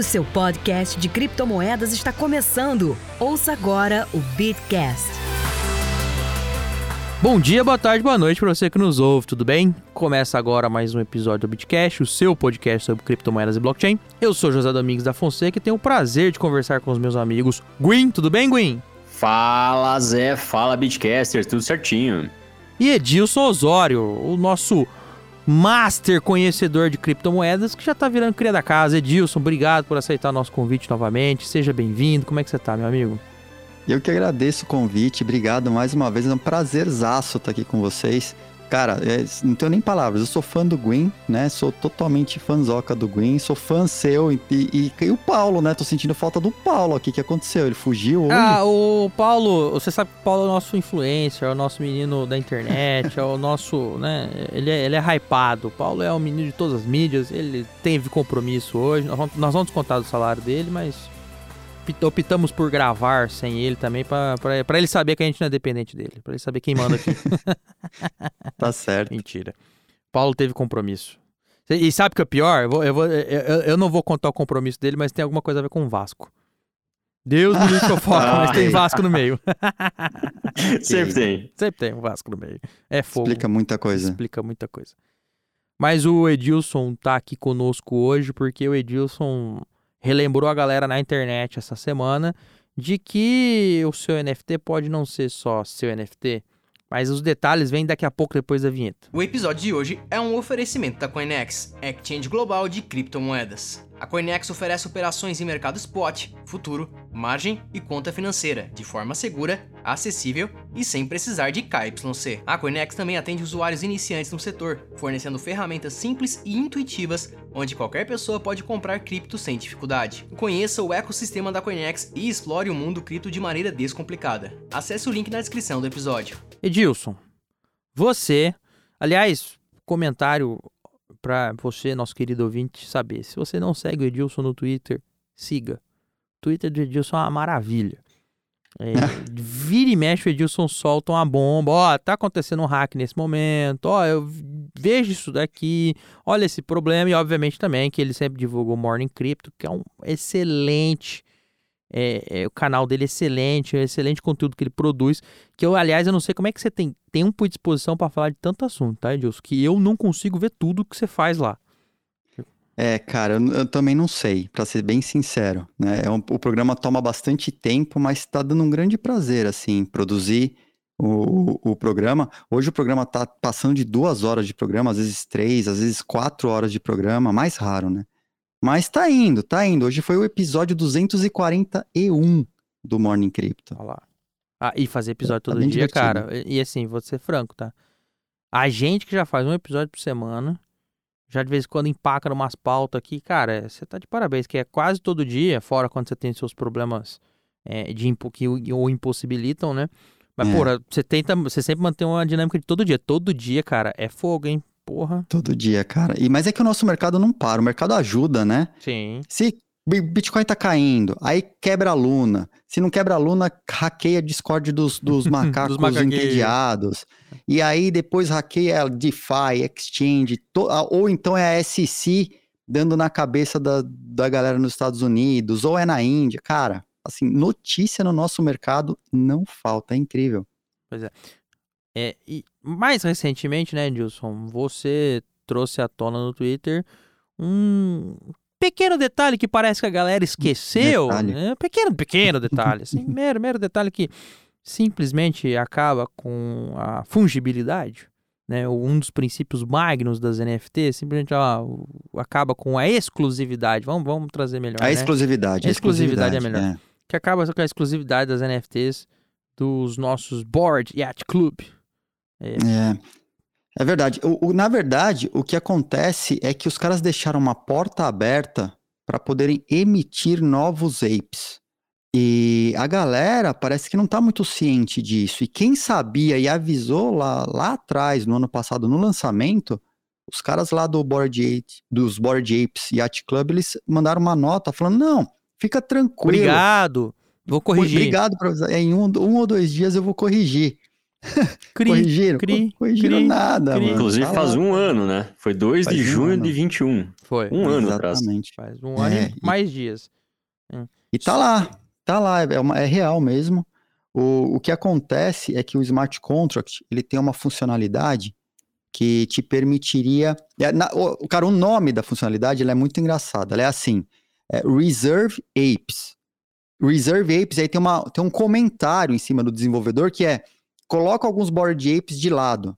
O seu podcast de criptomoedas está começando. Ouça agora o Bitcast. Bom dia, boa tarde, boa noite para você que nos ouve, tudo bem? Começa agora mais um episódio do Bitcast, o seu podcast sobre criptomoedas e blockchain. Eu sou José Domingos da Fonseca e tenho o prazer de conversar com os meus amigos Gwyn, tudo bem, Gwyn? Fala, Zé, fala, Bitcasters, tudo certinho. E Edilson Osório, o nosso master conhecedor de criptomoedas que já tá virando cria da casa. Edilson, obrigado por aceitar nosso convite novamente. Seja bem-vindo. Como é que você tá, meu amigo? Eu que agradeço o convite, obrigado mais uma vez, é um prazerzaço estar aqui com vocês. Cara, é, não tenho nem palavras, eu sou fã do Gwyn, né? Sou totalmente fãzoca do Gwyn, sou fã seu e, e, e, o Paulo, né? Tô sentindo falta do Paulo aqui, o que aconteceu? Ele fugiu hoje? Ah, o Paulo, você sabe que o Paulo é o nosso influencer, é o nosso menino da internet, é o nosso, né? Ele é, ele é hypado, o Paulo é o menino de todas as mídias, ele teve compromisso hoje, nós vamos, nós vamos descontar do salário dele, mas optamos por gravar sem ele também, para ele saber que a gente não é dependente dele, para ele saber quem manda aqui. tá certo. Mentira. Paulo teve compromisso. E sabe o que é pior? Eu, vou, eu, vou, eu, eu, não vou contar o compromisso dele, mas tem alguma coisa a ver com o Vasco. Deus me livre que eu foco, mas tem Vasco no meio. Sempre tem. Sempre tem um Vasco no meio. É fogo. Explica muita coisa. Explica muita coisa. Mas o Edilson tá aqui conosco hoje porque o Edilson relembrou a galera na internet essa semana de que o seu NFT pode não ser só seu NFT, mas os detalhes vêm daqui a pouco depois da vinheta. O episódio de hoje é um oferecimento da Coinex, exchange global de criptomoedas. A Coinex oferece operações em mercado spot, futuro, margem e conta financeira, de forma segura, acessível e sem precisar de KYC. A Coinex também atende usuários iniciantes no setor, fornecendo ferramentas simples e intuitivas, onde qualquer pessoa pode comprar cripto sem dificuldade. Conheça o ecossistema da Coinex e explore o mundo cripto de maneira descomplicada. Acesse o link na descrição do episódio. Edilson, você, aliás, comentário para você, nosso querido ouvinte, saber. Se você não segue o Edilson no Twitter, siga. O Twitter do Edilson é uma maravilha. É, vira e mexe, o Edilson solta uma bomba. Ó, tá acontecendo um hack nesse momento. Ó, eu vejo isso daqui. Olha esse problema. E, obviamente, também que ele sempre divulgou o Morning Crypto, que é um excelente é, é, o canal dele é excelente, é excelente conteúdo que ele produz. Que eu, aliás, eu não sei como é que você tem tempo e disposição para falar de tanto assunto, tá, Edilson? Que eu não consigo ver tudo que você faz lá. É, cara, eu, eu também não sei, para ser bem sincero. Né? É um, o programa toma bastante tempo, mas está dando um grande prazer, assim, produzir o, o, o, programa. Hoje o programa tá passando de duas horas de programa, às vezes três, às vezes quatro horas de programa, mais raro, né? Mas tá indo, tá indo. Hoje foi o episódio 241 do Morning Crypto. Olha lá. Ah, e fazer episódio tá todo dia, divertido. cara. E, e assim, vou ser franco, tá? A gente que já faz um episódio por semana, já de vez em quando empaca umas pautas aqui, cara, você tá de parabéns, que é quase todo dia, fora quando você tem seus problemas é, de impo que o impossibilitam, né? Mas, é. porra, você tenta, você sempre mantém uma dinâmica de todo dia. Todo dia, cara, é fogo, hein? Porra. Todo dia, cara. E, mas é que o nosso mercado não para, o mercado ajuda, né? Sim. Se Bitcoin tá caindo, aí quebra a Luna. Se não quebra a Luna, hackeia Discord dos, dos macacos dos entediados. E aí depois hackeia a DeFi, Exchange, to, ou então é a SEC dando na cabeça da, da galera nos Estados Unidos, ou é na Índia. Cara, assim, notícia no nosso mercado não falta, é incrível. Pois é. É, e mais recentemente, né, Dilson, você trouxe à tona no Twitter um pequeno detalhe que parece que a galera esqueceu. Né? Pequeno, pequeno detalhe, assim, mero, mero detalhe que simplesmente acaba com a fungibilidade. Né, um dos princípios magnos das NFTs simplesmente ó, acaba com a exclusividade. Vamos, vamos trazer melhor. A né? exclusividade. A exclusividade, é melhor. É. Que acaba com a exclusividade das NFTs dos nossos Board Yacht Club. É. é. É verdade. O, o, na verdade, o que acontece é que os caras deixaram uma porta aberta para poderem emitir novos apes. E a galera parece que não está muito ciente disso. E quem sabia e avisou lá, lá atrás, no ano passado, no lançamento, os caras lá do Board Apes, dos Board Apes Yacht Club, eles mandaram uma nota falando: não, fica tranquilo. Obrigado, vou corrigir. Obrigado, pra, em um, um ou dois dias eu vou corrigir. Cri, corrigiram? cri, corrigiram cri, nada, cri. mano. Inclusive Tá faz lá. um ano, né? Foi 2 Faz de um junho ano. de 21. Foi. Um ano atrás. Exatamente. Faz um ano É, e mais dias. E tá lá, tá lá, é, uma- é real mesmo. O, o que acontece é que o smart contract ele tem uma funcionalidade que te permitiria. é, na- o, cara, o nome da funcionalidade ela é muito engraçada. Ela é assim: é Reserve Apes. Reserve Apes aí tem, uma, tem um comentário em cima do desenvolvedor que é coloca alguns board apes de lado.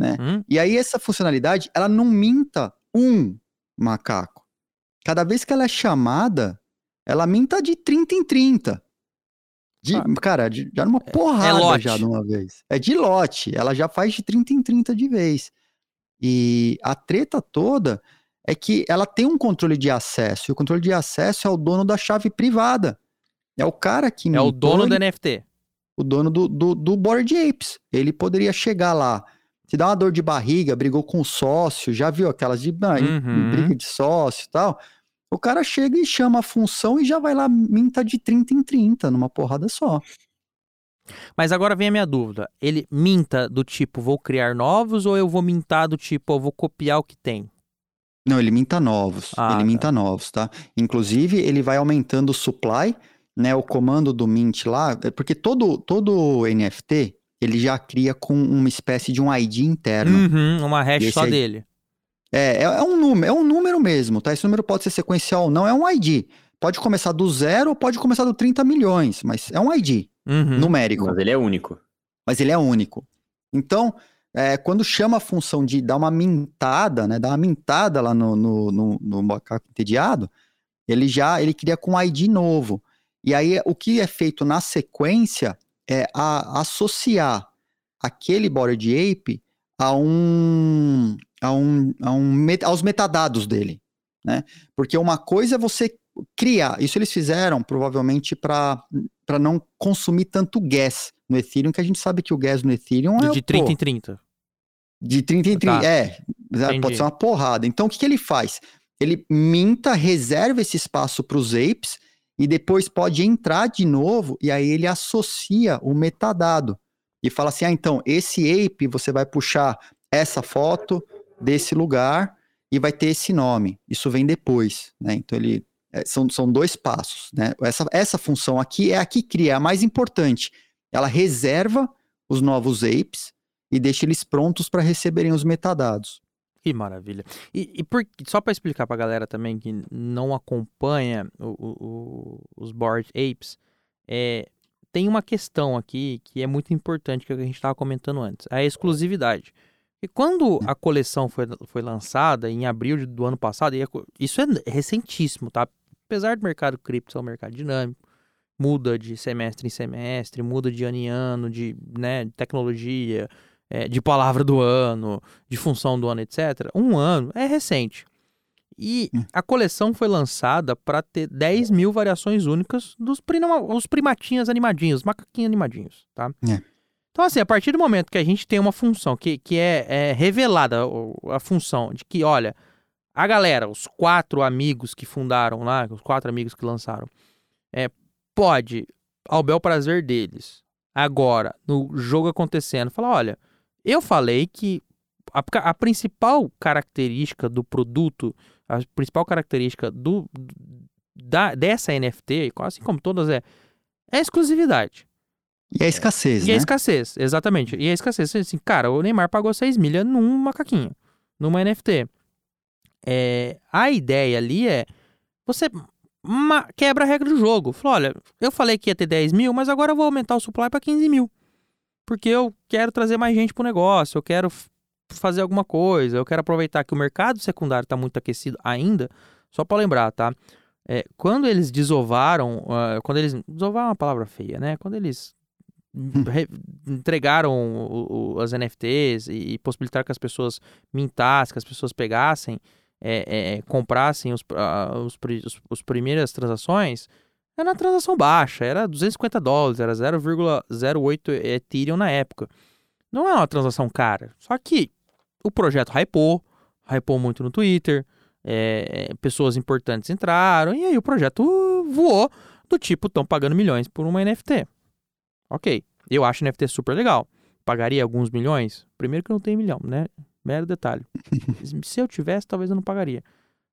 Hum? E aí essa funcionalidade, ela não minta um macaco. Cada vez que ela é chamada, ela minta de 30 em 30. De, Ah. Cara, de- já numa porrada lote. já de uma vez. É de lote. Ela já faz de 30 em 30 de vez. E a treta toda é que ela tem um controle de acesso. E o controle de acesso é o dono da chave privada. É o cara que É o dono ele do NFT. O dono do, do, do Board Apes. Ele poderia chegar lá, te dar uma dor de barriga, brigou com o sócio, já viu aquelas de ah, Uhum. briga de sócio e tal. O cara chega e chama a função e já vai lá, minta de 30 em 30, numa porrada só. Mas agora vem a minha dúvida. Ele minta do tipo, vou criar novos ou eu vou mintar do tipo, eu vou copiar o que tem? Não, ele minta novos. Ah, ele tá. minta novos, tá? Inclusive, ele vai aumentando o supply, né? O comando do mint lá, é porque todo, todo NFT, ele já cria com uma espécie de um ID interno. Uhum, uma hash só dele. É, é, é um número, é um número mesmo, tá? Esse número pode ser sequencial ou não, é um ID. Pode começar do zero ou pode começar do 30 milhões, mas é um ID Uhum. numérico, Mas ele é único. mas ele é único. Então, é, quando chama a função de dar uma mintada, né? Dar uma mintada lá no, no, no, no macaco entediado, ele já ele cria com um ID novo. E aí, o que é feito na sequência é a- associar aquele body ape a um, a um, a um aos metadados dele, né? Porque uma coisa é você criar, isso eles fizeram provavelmente para não consumir tanto gas no Ethereum, que a gente sabe que o gas no Ethereum é De pô, 30 em 30. de 30 em 30. Tá. É, Entendi. pode ser uma porrada. Então, o que, que ele faz? Ele minta, reserva esse espaço para os apes e depois pode entrar de novo e aí ele associa o metadado e fala assim: ah, então, esse ape você vai puxar essa foto desse lugar e vai ter esse nome. Isso vem depois, né? Então, ele. é, são, são dois passos, né? Essa, essa função aqui é a que cria, é a mais importante. Ela reserva os novos apes e deixa eles prontos para receberem os metadados. Que maravilha. E, e por- só para explicar pra galera também que não acompanha o- o- os Board Apes, é, tem uma questão aqui que é muito importante que é a gente estava comentando antes, a exclusividade. E quando a coleção foi, foi lançada em abril do ano passado, a isso é recentíssimo, tá? Apesar do mercado cripto ser um mercado dinâmico, muda de semestre em semestre, muda de ano em ano, de, né, tecnologia, é, de palavra do ano, de função do ano, etc. Um ano é recente. E Hum. a coleção foi lançada para ter 10 mil variações únicas dos prima, os primatinhos animadinhos, os macaquinhos animadinhos, tá? É. Então, assim, a partir do momento que a gente tem uma função que, que é, é revelada, a função de que, olha, a galera, os quatro amigos que fundaram lá, os quatro amigos que lançaram, é, pode, ao bel prazer deles, agora, no jogo acontecendo, falar, olha, eu falei que a, a principal característica do produto, a principal característica do, da, dessa NFT, assim como todas, é, é a exclusividade. E a escassez, E a né? escassez, exatamente. E a escassez, assim, cara, o Neymar pagou 6 milhas num macaquinho, numa NFT. É, a ideia ali é você quebra a regra do jogo. Fala, olha, eu falei que ia ter 10 mil, mas agora eu vou aumentar o supply para 15 mil. Porque eu quero trazer mais gente pro negócio, eu quero fazer alguma coisa, eu quero aproveitar que o mercado secundário está muito aquecido ainda. Só para lembrar, tá? É, quando eles desovaram, ah, quando eles. Desovar é uma palavra feia, né? Quando eles re- entregaram o- o- as NFTs e, e possibilitaram que as pessoas mintassem, que as pessoas pegassem, é, é, comprassem os, ah, os, os, os primeiras transações, era uma transação baixa, era 250 dólares, era 0,08 Ethereum na época. Não é uma transação cara. Só que o projeto hypou, hypou muito no Twitter, é, é, pessoas importantes entraram, e aí o projeto voou do tipo, estão pagando milhões por uma NFT. Ok, eu acho NFT super legal. pagaria alguns milhões? Primeiro que eu não tenho milhão, né? Mero detalhe. Se eu tivesse, talvez eu não pagaria.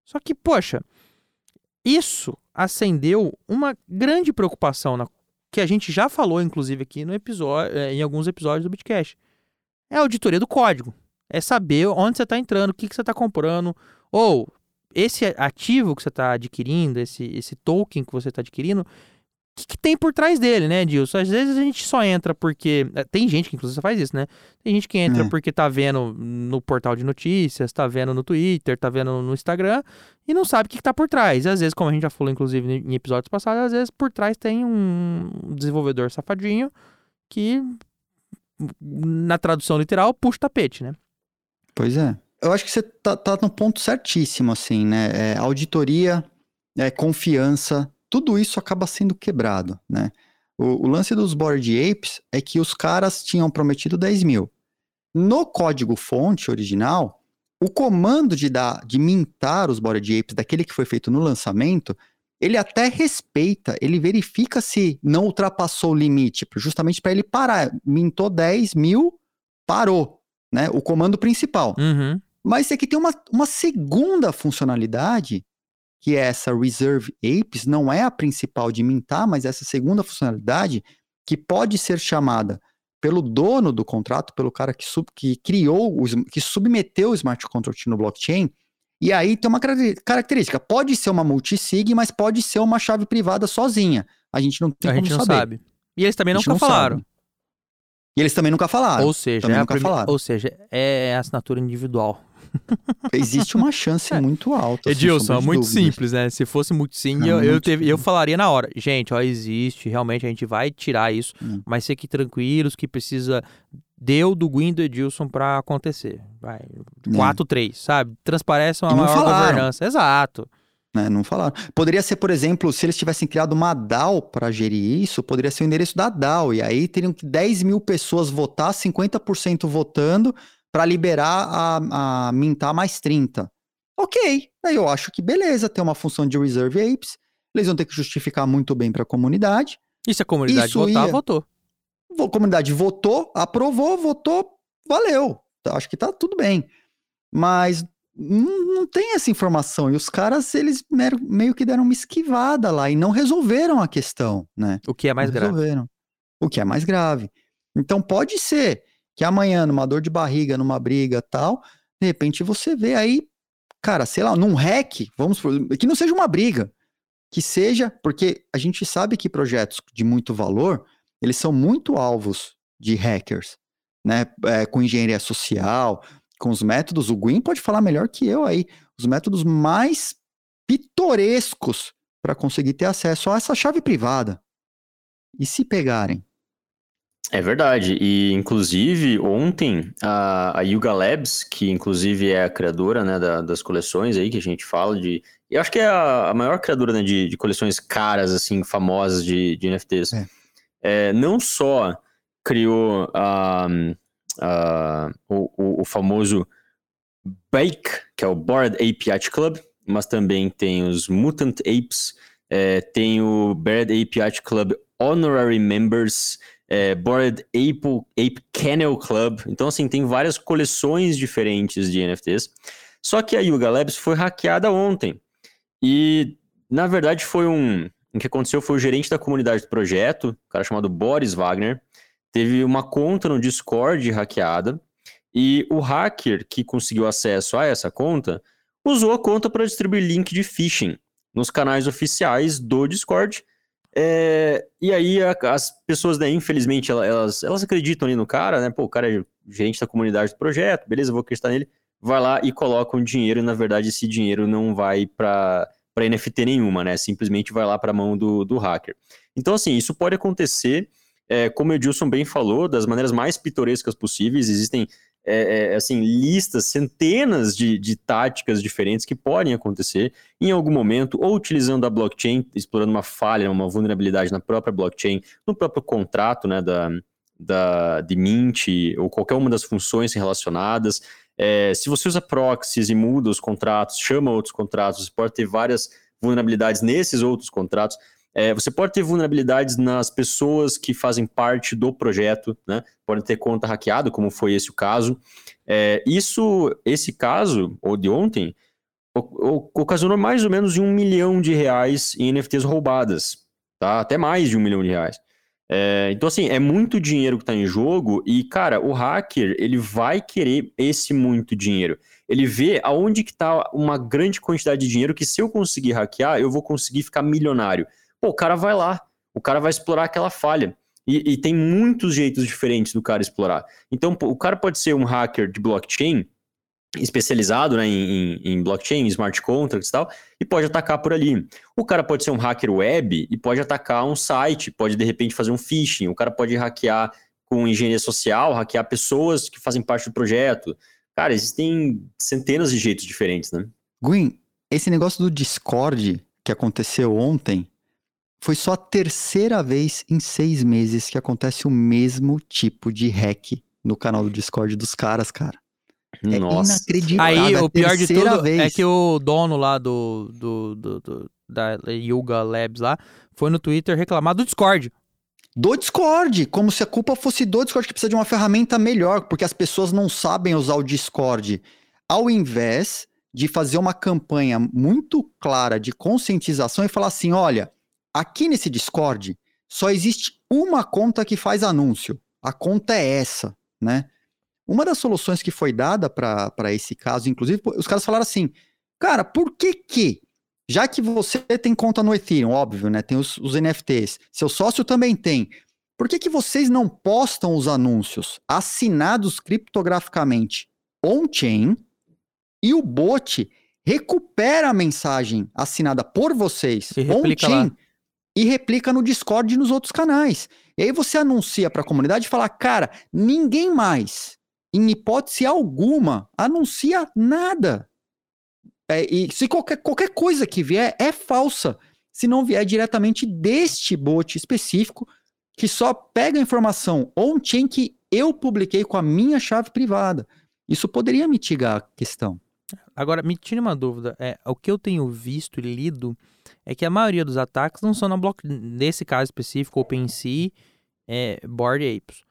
Só que, poxa, isso acendeu uma grande preocupação na, que a gente já falou, inclusive, aqui no episódio, eh, em alguns episódios do Bitcast. É a auditoria do código. É saber onde você está entrando, o que, que você está comprando, ou esse ativo que você está adquirindo, esse, esse token que você está adquirindo, que, que, tem por trás dele, né, Dilson? Às vezes a gente só entra porque. Eh, tem gente que inclusive faz isso, né? Tem gente que entra é. porque tá vendo no portal de notícias, tá vendo no Twitter, tá vendo no Instagram e não sabe o que, que tá por trás. E às vezes, como a gente já falou, inclusive, em episódios passados, às vezes por trás tem um desenvolvedor safadinho que, na tradução literal, puxa o tapete, né? Pois é. Eu acho que você tá, tá no ponto certíssimo, assim, né? É, auditoria, é, confiança tudo isso acaba sendo quebrado, né? O, o lance dos Bored Apes é que os caras tinham prometido 10 mil. No código fonte original, o comando de, dar, de mintar os Bored Apes, daquele que foi feito no lançamento, ele até respeita, ele verifica se não ultrapassou o limite, justamente para ele parar. Mintou 10 mil, parou, né? O comando principal. Uhum. Mas aqui tem uma, uma segunda funcionalidade que é essa Reserve Apes, não é a principal de mintar, mas essa segunda funcionalidade que pode ser chamada pelo dono do contrato, pelo cara que, sub, que criou, que submeteu o smart contract no blockchain. E aí tem uma característica, pode ser uma multisig, mas pode ser uma chave privada sozinha. A gente não tem a como gente não saber. sabe. E eles também nunca falaram. Sabe. E eles também nunca falaram. Ou seja, é nunca falaram. ou seja, é assinatura individual. Existe uma chance é. muito alta. Edilson, é muito dúvidas. simples, né? Se fosse muito sim, eu, eu, teve, eu falaria na hora. Gente, ó, existe, realmente a gente vai tirar isso, hum. mas fiquem tranquilos que precisa deu do Gwyn do Edilson para acontecer. Vai. 4-3, é. sabe? Transparece uma maior falaram. governança. Exato. É, não falaram. Poderia ser, por exemplo, se eles tivessem criado uma DAO para gerir isso, poderia ser o endereço da DAO. E aí teriam que 10 mil pessoas votar, 50% votando, para liberar a, a mintar mais 30. Ok, aí eu acho que beleza, tem uma função de reserve apes, eles vão ter que justificar muito bem para a comunidade. E se a comunidade Isso votar, ia... votou. A comunidade votou, aprovou, votou, valeu. Acho que tá tudo bem. Mas não, tem essa informação. E os caras, eles meio que deram uma esquivada lá e não resolveram a questão, né? O que é mais não grave. Resolveram. O que é mais grave. Então pode ser que amanhã, numa dor de barriga, numa briga tal, de repente você vê aí, cara, sei lá, num hack, vamos que não seja uma briga, que seja, porque a gente sabe que projetos de muito valor, eles são muito alvos de hackers, né? É, com engenharia social, com os métodos, o Gwyn pode falar melhor que eu aí, os métodos mais pitorescos para conseguir ter acesso a essa chave privada. E se pegarem? É verdade. E, inclusive, ontem, a, a Yuga Labs, que inclusive é a criadora né, da, das coleções aí que a gente fala de. Eu acho que é a, a maior criadora né, de, de, coleções caras, assim, famosas de, de NFTs. É. É, não só criou o, o, famoso Bake, que é o Bored Ape Yacht Club, mas também tem os Mutant Apes, é, tem o Bored Ape Yacht Club Honorary Members, é, Bored Ape, Ape Kennel Club. Então, assim, tem várias coleções diferentes de NFTs. Só que a Yuga Labs foi hackeada ontem. E, na verdade, foi um. O que aconteceu foi o gerente da comunidade do projeto, um cara chamado Boris Wagner, teve uma conta no Discord hackeada. E o hacker que conseguiu acesso a essa conta usou a conta para distribuir link de phishing nos canais oficiais do Discord é, e aí a, as pessoas, né, infelizmente, elas, elas acreditam ali no cara, né? Pô, o cara é gerente da comunidade do projeto, beleza, vou acreditar nele. Vai lá e coloca um dinheiro, e na verdade esse dinheiro não vai para para NFT nenhuma, né? Simplesmente vai lá para a mão do, do hacker. Então, assim, isso pode acontecer, é, como o Edilson bem falou, das maneiras mais pitorescas possíveis. Existem é, é, assim, listas, centenas de, de táticas diferentes que podem acontecer em algum momento, ou utilizando a blockchain, explorando uma falha, uma vulnerabilidade na própria blockchain, no próprio contrato né, da, da, de Mint, ou qualquer uma das funções relacionadas. É, se você usa proxies e muda os contratos, chama outros contratos, você pode ter várias vulnerabilidades nesses outros contratos. É, você pode ter vulnerabilidades nas pessoas que fazem parte do projeto, né? Podem ter conta hackeada, como foi esse o caso. É, isso, esse caso, ou de ontem, ocasionou mais ou menos um milhão de reais em NFTs roubadas, tá? Até mais de um milhão de reais. É, então, assim, é muito dinheiro que está em jogo e, cara, o hacker, ele vai querer esse muito dinheiro. Ele vê aonde que está uma grande quantidade de dinheiro que se eu conseguir hackear, eu vou conseguir ficar milionário. Pô, o cara vai lá, o cara vai explorar aquela falha. E, e tem muitos jeitos diferentes do cara explorar. Então, pô, o cara pode ser um hacker de blockchain, especializado né, em, em, blockchain, smart contracts e tal, e pode atacar por ali. O cara pode ser um hacker web e pode atacar um site, pode de repente fazer um phishing, o cara pode hackear com engenharia social, hackear pessoas que fazem parte do projeto. Cara, existem centenas de jeitos diferentes, né? Gwen, esse negócio do Discord que aconteceu ontem foi só a terceira vez em seis meses que acontece o mesmo tipo de hack no canal do Discord dos caras, cara. É Nossa. inacreditável. Aí, o pior de tudo é vez. é que o dono lá do, do, do, do, da Yuga Labs lá foi no Twitter reclamar do Discord. Do Discord, como se a culpa fosse do Discord, que precisa de uma ferramenta melhor, porque as pessoas não sabem usar o Discord. Ao invés de fazer uma campanha muito clara de conscientização e falar assim: olha, aqui nesse Discord só existe uma conta que faz anúncio. A conta é essa, né? Uma das soluções que foi dada para esse caso, inclusive, os caras falaram assim: cara, por que que, já que você tem conta no Ethereum, óbvio, né? Tem os, os NFTs, seu sócio também tem. Por que, que vocês não postam os anúncios assinados criptograficamente on-chain e o bot recupera a mensagem assinada por vocês on-chain e replica no Discord e nos outros canais? E aí você anuncia para a comunidade e fala, cara, ninguém mais em hipótese alguma, anuncia nada. É, e se qualquer, qualquer coisa que vier é falsa, se não vier diretamente deste bot específico, que só pega a informação on-chain que eu publiquei com a minha chave privada. Isso poderia mitigar a questão. Agora, me tire uma dúvida. É, o que eu tenho visto e lido é que a maioria dos ataques não são na block... nesse caso específico, OpenSea, é, Board Apes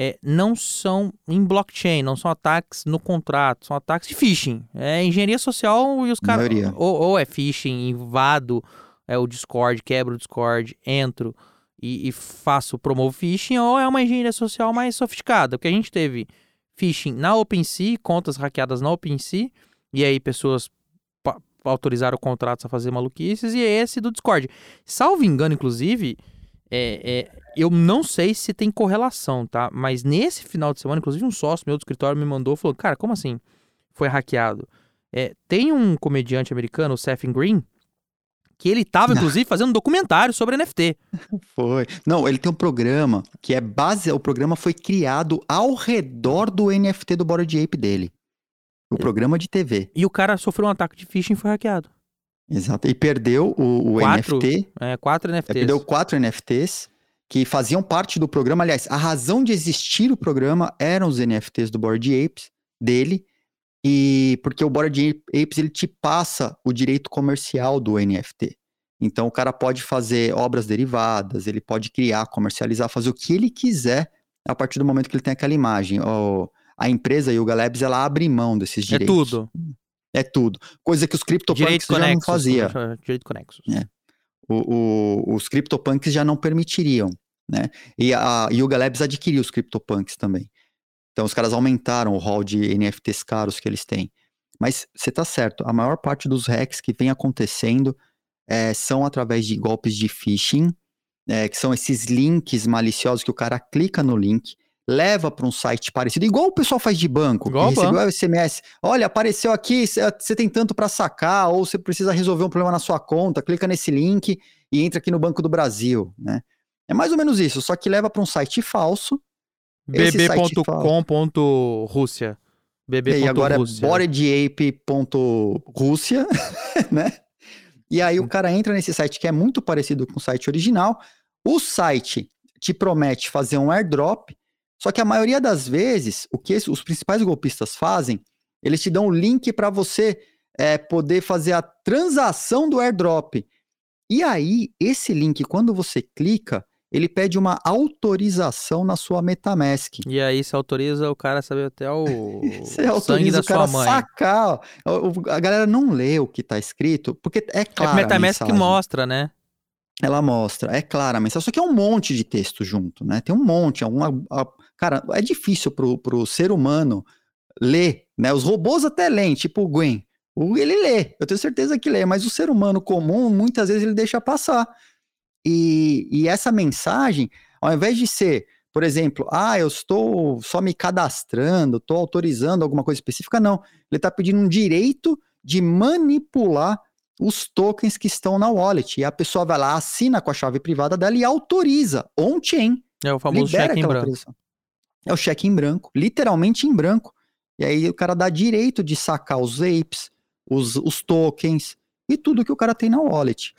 é, não são em blockchain, não são ataques no contrato, são ataques de phishing. É engenharia social e os caras. Ou, ou, é phishing, invado é, o Discord, quebro o Discord, entro e, e faço, promovo phishing, ou é uma engenharia social mais sofisticada. Porque a gente teve phishing na OpenSea, contas hackeadas na OpenSea, e aí pessoas autorizaram contratos a fazer maluquices, e é esse do Discord. Salvo engano, inclusive é, é, eu não sei se tem correlação, tá? Mas nesse final de semana, inclusive um sócio meu do escritório me mandou falou: Cara, como assim foi hackeado? É, tem um comediante americano, o Seth Green, que ele tava, inclusive, fazendo um documentário sobre NFT. Foi. Não, ele tem um programa que é base. O programa foi criado ao redor do NFT do Bored Ape dele. O é. programa de TV. E o cara sofreu um ataque de phishing e foi hackeado. Exato. E perdeu o, o quatro, NFT. É, quatro NFTs. Perdeu quatro NFTs que faziam parte do programa. Aliás, a razão de existir o programa eram os NFTs do Board Apes dele. E porque o Board Apes ele te passa o direito comercial do NFT. Então o cara pode fazer obras derivadas, ele pode criar, comercializar, fazer o que ele quiser a partir do momento que ele tem aquela imagem. O, a empresa Yuga Labs ela abre mão desses é direitos. É tudo. É tudo. Coisa que os CryptoPunks já não faziam. Direito conexo. É. O, o, os CryptoPunks já não permitiriam, né? E a Yuga Labs adquiriu os CryptoPunks também. Então os caras aumentaram o hall de NFTs caros que eles têm. Mas você tá certo, a maior parte dos hacks que vem acontecendo é, são através de golpes de phishing, é, que são esses links maliciosos que o cara clica no link, leva para um site parecido, igual o pessoal faz de banco, igual que recebeu SMS. Olha, apareceu aqui, você tem tanto para sacar, ou você precisa resolver um problema na sua conta, clica nesse link e entra aqui no Banco do Brasil, né? É mais ou menos isso, só que leva para um site falso. bb.com.rússia. bb. E agora é boredape.rússia, né? E aí o cara entra nesse site que é muito parecido com o site original. O site te promete fazer um airdrop só que a maioria das vezes, o que os principais golpistas fazem, eles te dão o link para você é, poder fazer a transação do airdrop. E aí, esse link, quando você clica, ele pede uma autorização na sua MetaMask. E aí você autoriza o cara a saber até o Você sangue autoriza da o cara sua a mãe. sacar. ó. A galera não lê o que tá escrito, porque é É claro. o MetaMask que mostra, né? Ela mostra, é clara a mensagem, só que é um monte de texto junto, né? Tem um monte, é uma, cara, é difícil pro, pro ser humano ler, né? Os robôs até leem, tipo o Gwen, ele lê, eu tenho certeza que lê, mas o ser humano comum, muitas vezes ele deixa passar. E, e essa mensagem, ao invés de ser, por exemplo, ah, eu estou só me cadastrando, estou autorizando alguma coisa específica, não. Ele está pedindo um direito de manipular os tokens que estão na wallet. E a pessoa vai lá, assina com a chave privada dela e autoriza on-chain. É o famoso libera cheque em aquela branco. autorização. É o cheque em branco, literalmente em branco. E aí o cara dá direito de sacar os apes, os, os tokens e tudo que o cara tem na wallet.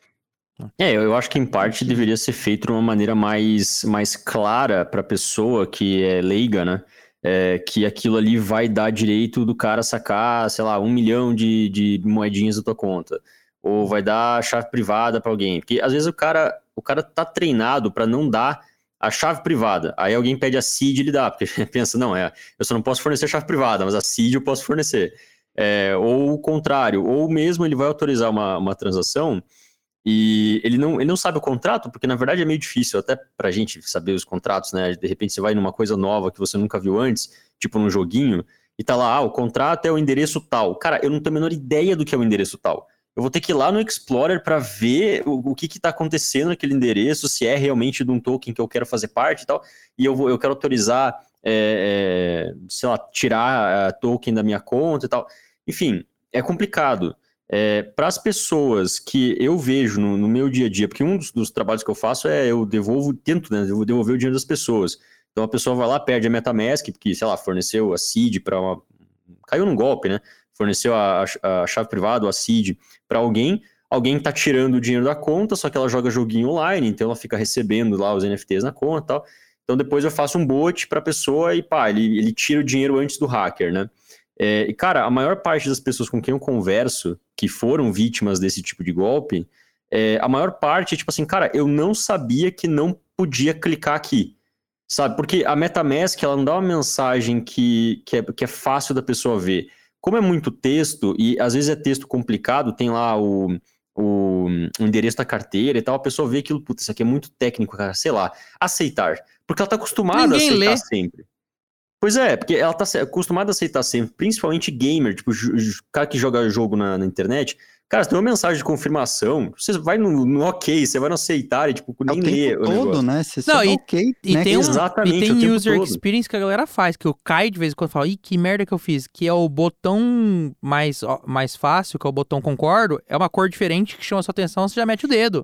É, eu acho que em parte deveria ser feito de uma maneira mais, mais clara para a pessoa que é leiga, né? É, que aquilo ali vai dar direito do cara sacar, sei lá, um milhão de, de moedinhas da tua conta. Ou vai dar chave privada para alguém. Porque às vezes o cara, o cara tá treinado para não dar a chave privada. Aí alguém pede a seed e ele dá, porque pensa, não, é, eu só não posso fornecer a chave privada, mas a seed eu posso fornecer. É, ou o contrário, ou mesmo ele vai autorizar uma, uma transação e ele não, ele não sabe o contrato, porque na verdade é meio difícil, até pra gente saber os contratos, né? De repente você vai numa coisa nova que você nunca viu antes, tipo num joguinho, e tá lá, ah, o contrato é o endereço tal. Cara, eu não tenho a menor ideia do que é o endereço tal. Eu vou ter que ir lá no Explorer para ver o, o que que tá acontecendo naquele endereço, se é realmente de um token que eu quero fazer parte e tal, e eu, vou, eu quero autorizar, é, é, sei lá, tirar a token da minha conta e tal. Enfim, é complicado é, para as pessoas que eu vejo no, no, meu dia a dia, porque um dos, dos, trabalhos que eu faço é eu devolvo, tento né, devolver o dinheiro das pessoas. Então a pessoa vai lá, perde a MetaMask, porque, sei lá, forneceu a seed para uma. caiu num golpe, né? Forneceu a, a, a chave privada, a seed, para alguém. Alguém está tirando o dinheiro da conta, só que ela joga joguinho online, então ela fica recebendo lá os NFTs na conta e tal. Então depois eu faço um bot para a pessoa e pá, ele, ele tira o dinheiro antes do hacker, né? É, e, cara, a maior parte das pessoas com quem eu converso, que foram vítimas desse tipo de golpe, é, a maior parte tipo assim, cara, eu não sabia que não podia clicar aqui. Sabe? Porque a MetaMask, ela não dá uma mensagem que, que, é, que é fácil da pessoa ver. Como é muito texto, e às vezes é texto complicado, tem lá o, o, endereço da carteira e tal, a pessoa vê aquilo, puta, isso aqui é muito técnico, cara, sei lá, aceitar. Porque ela tá acostumada Ninguém a aceitar lê. sempre. Pois é, porque ela tá acostumada a aceitar sempre, principalmente gamer, tipo, cara que joga jogo na, na, internet. Cara, você tem uma mensagem de confirmação, você vai no, no ok, você vai no aceitar e, tipo, É nem o lê. tempo todo, né? Você só Não, dá e- ok, E né? tem, um, Exatamente, e o tem tempo user todo. experience que a galera faz, que eu caio de vez em quando e falo, ih, que merda que eu fiz. Que é o botão mais, ó, mais fácil, que é o botão concordo, é uma cor diferente que chama sua atenção, você já mete o dedo.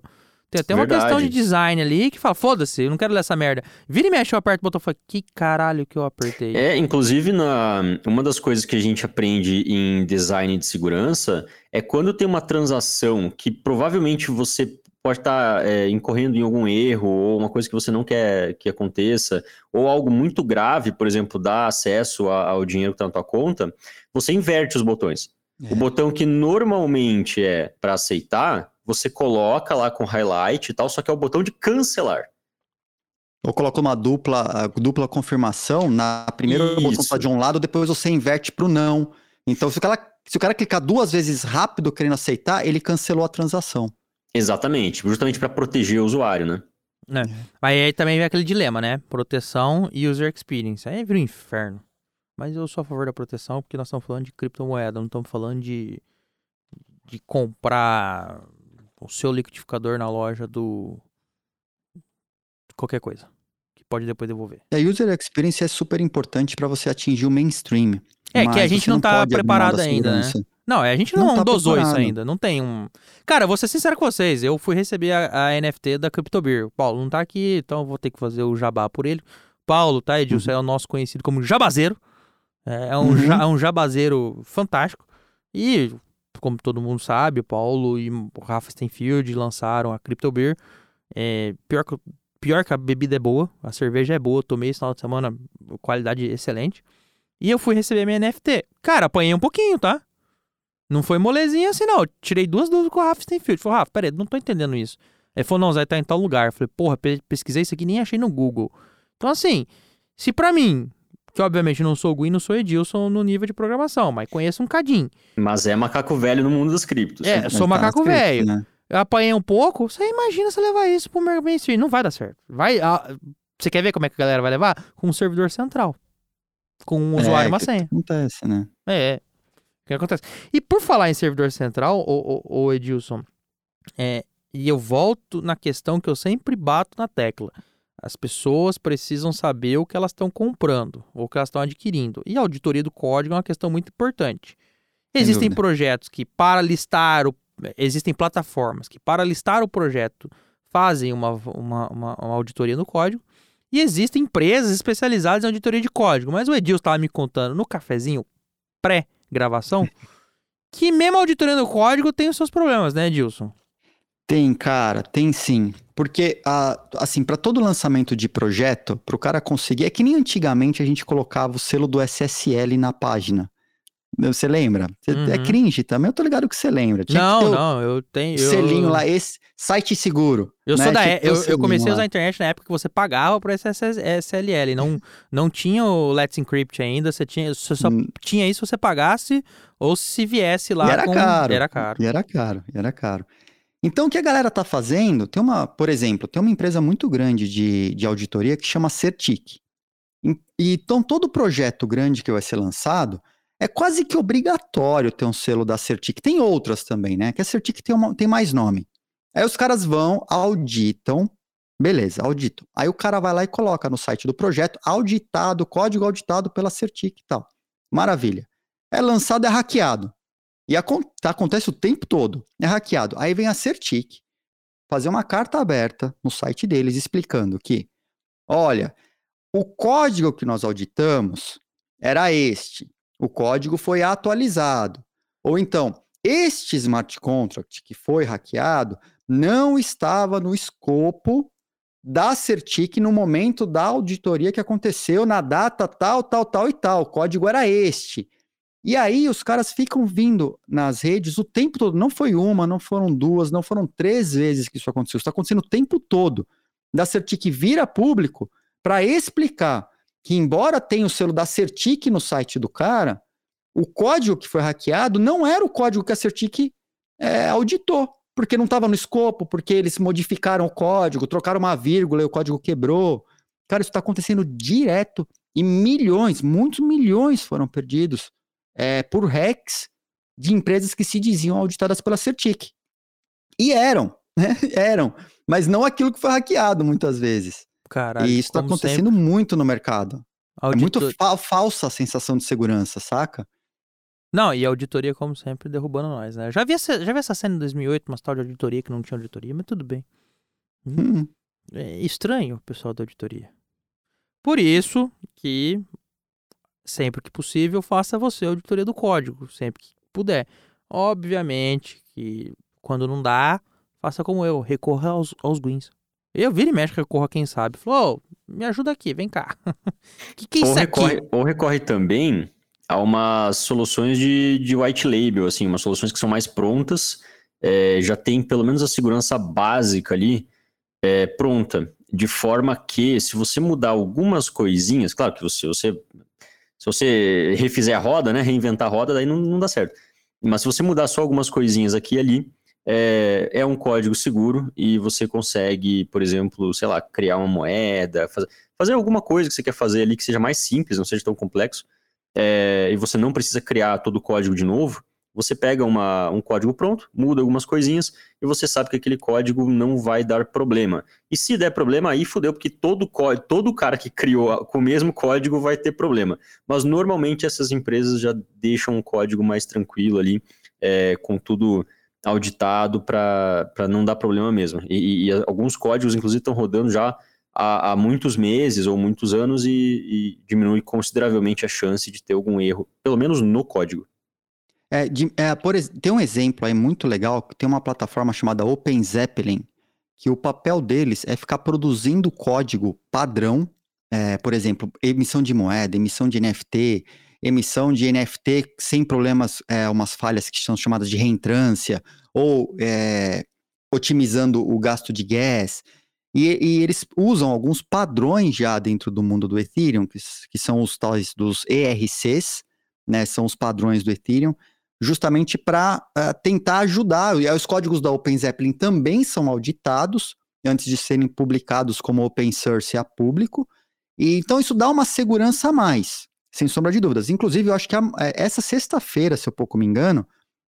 Tem até uma Verdade. questão de design ali que fala, foda-se, eu não quero ler essa merda. Vira e mexe, eu aperto o botão e falo, que caralho que eu apertei. É, inclusive, na, uma das coisas que a gente aprende em design de segurança é quando tem uma transação que provavelmente você pode estar é, incorrendo em algum erro ou uma coisa que você não quer que aconteça, ou algo muito grave, por exemplo, dar acesso a- ao dinheiro que está na tua conta, você inverte os botões. É. O botão que normalmente é para aceitar, você coloca lá com highlight e tal, só que é o botão de cancelar. Ou coloca uma dupla, a dupla confirmação, na primeira o botão Isso. tá de um lado, depois você inverte pro não. Então, se o, cara, se o cara clicar duas vezes rápido querendo aceitar, ele cancelou a transação. Exatamente, justamente para proteger o usuário, né? Mas aí também vem aquele dilema, né? Proteção e user experience. Aí vira um inferno. Mas eu sou a favor da proteção porque nós estamos falando de criptomoeda, não estamos falando de, de comprar o seu liquidificador na loja do. qualquer coisa. Que pode depois devolver. E a user experience é super importante para você atingir o mainstream. É, que a gente não tá preparado da ainda, né? Não, é, a gente Não não, tá dosou isso preparado. ainda. Não tem um. Cara, vou ser sincero com vocês. Eu fui receber a, a NFT da CryptoBeer. O Paulo não tá aqui, então eu vou ter que fazer o jabá por ele. Paulo, tá, Edilson? É o nosso conhecido como jabazeiro. É, é um, Uhum. ja- é um jabazeiro fantástico. E, como todo mundo sabe, o Paulo e o Rafa Stenfield lançaram a CryptoBeer. É, pior, que, pior que a bebida é boa, a cerveja é boa. Tomei esse final de semana, qualidade excelente. E eu fui receber minha NFT. Cara, apanhei um pouquinho, tá? Não foi molezinha assim, não. Eu tirei duas dúvidas com o Rafa Stenfield. Falei, Rafa, peraí, não tô entendendo isso. Ele falou, não, Zé, tá em tal lugar. Eu falei, porra, pesquisei isso aqui nem achei no Google. Então, assim, se pra mim, que obviamente não sou o Gui, não sou Edilson no nível de programação, mas conheço um cadinho. Mas é macaco velho no mundo dos criptos. É, sou Tá macaco escrito, velho. né? Eu apanhei um pouco, você imagina você levar isso pro mainstream. Não vai dar certo. Vai, ah, você quer ver como é que a galera vai levar? Com um servidor central. Com um usuário e uma que senha. Acontece, né? É. O que acontece? E por falar em servidor central, o, o, Edilson, é, e eu volto na questão que eu sempre bato na tecla. As pessoas precisam saber o que elas estão comprando, ou o que elas estão adquirindo. E a auditoria do código é uma questão muito importante. Existem projetos que, para listar, o, existem plataformas que, para listar o projeto, fazem uma, uma, uma, uma auditoria no código. E existem empresas especializadas em auditoria de código. Mas o Edilson estava me contando no cafezinho pré-gravação que mesmo a auditoria do código tem os seus problemas, né, Edilson? Tem, cara, tem sim. Porque, a- assim, para todo lançamento de projeto, para o cara conseguir, é que nem antigamente a gente colocava o selo do SSL na página. Você lembra? É Uhum. cringe também, eu tô ligado que você lembra. Tinha não, não, eu tenho. Eu, selinho lá, esse site seguro. Eu né? sou da. É- Eu, eu comecei a selinho usar a lá. internet na época que você pagava por SSL. Não, não tinha o Let's Encrypt ainda. Você, tinha, você só Hum. tinha isso se você pagasse ou se viesse lá E era com. caro. Era caro. E era caro, e era caro. Então, o que a galera tá fazendo, tem uma, por exemplo, tem uma empresa muito grande de, de auditoria que chama Certic. E, então, todo projeto grande que vai ser lançado, é quase que obrigatório ter um selo da Certic. Tem outras também, né? Que a Certic tem, uma- tem mais nome. Aí os caras vão, auditam, beleza, auditam. Aí o cara vai lá e coloca no site do projeto, auditado, código auditado pela Certic e tal. Maravilha. É lançado, é hackeado. E tá- acontece o tempo todo. É hackeado. Aí vem a Certic fazer uma carta aberta no site deles explicando que, olha, o código que nós auditamos era este. O código foi atualizado. Ou então, este smart contract que foi hackeado não estava no escopo da Certic no momento da auditoria que aconteceu na data tal, tal, tal e tal. O código era este. E aí os caras ficam vindo nas redes o tempo todo. Não foi uma, não foram duas, não foram três vezes que isso aconteceu. Isso está acontecendo o tempo todo. Da Certic vira público para explicar que, embora tenha o selo da Certic no site do cara, o código que foi hackeado não era o código que a Certic é, auditou, porque não estava no escopo, porque eles modificaram o código, trocaram uma vírgula e o código quebrou. Cara, isso está acontecendo direto e milhões, muitos milhões foram perdidos é, por hacks de empresas que se diziam auditadas pela Certic. E eram, né? Eram, mas não aquilo que foi hackeado muitas vezes. Caralho, e isso está acontecendo muito no mercado. sempre, É muito auditor- fa- falsa a sensação de segurança, saca? Não, e a auditoria, como sempre, derrubando nós, né? Já vi essa, já vi essa cena em 2008, uma tal de auditoria que não tinha auditoria, mas tudo bem. Hum. É estranho o pessoal da auditoria. Por isso que, sempre que possível, faça você a auditoria do código, sempre que puder. Obviamente que quando não dá, faça como eu, recorra aos, aos greens. Eu viro e mexe, recorro a quem sabe. Falou, "Ô, me ajuda aqui, vem cá. que que é ou, isso recorre, aqui? ou recorre também a umas soluções de, de white label, assim, umas soluções que são mais prontas, é, já tem pelo menos a segurança básica ali é, pronta, de forma que se você mudar algumas coisinhas, claro que você, você se você refizer a roda, né, reinventar a roda, daí não, não dá certo. Mas se você mudar só algumas coisinhas aqui e ali, é, é um código seguro e você consegue, por exemplo, sei lá, criar uma moeda, fazer, fazer alguma coisa que você quer fazer ali que seja mais simples, não seja tão complexo, é, e você não precisa criar todo o código de novo, você pega uma, um código pronto, muda algumas coisinhas e você sabe que aquele código não vai dar problema. E se der problema, aí fudeu, porque todo, todo cara que criou com o mesmo código vai ter problema. Mas normalmente essas empresas já deixam um código mais tranquilo ali, é, com tudo auditado para não dar problema mesmo. E, e- e alguns códigos, inclusive, estão rodando já há, há muitos meses ou muitos anos e, e diminui consideravelmente a chance de ter algum erro, pelo menos no código. É, de- é, por tem um exemplo aí muito legal, que tem uma plataforma chamada Open Zeppelin, que o papel deles é ficar produzindo código padrão, é, por exemplo, emissão de moeda, emissão de NFT, emissão de NFT sem problemas, é, umas falhas que são chamadas de reentrância, ou é, otimizando o gasto de gas. E, e, eles usam alguns padrões já dentro do mundo do Ethereum, que, que são os tais dos ERCs, né? São os padrões do Ethereum, justamente para uh, é, tentar ajudar. E os códigos da Open Zeppelin também são auditados antes de serem publicados como open source a público. E então isso dá uma segurança a mais, sem sombra de dúvidas. Inclusive, eu acho que a, é, essa sexta-feira, se eu pouco me engano,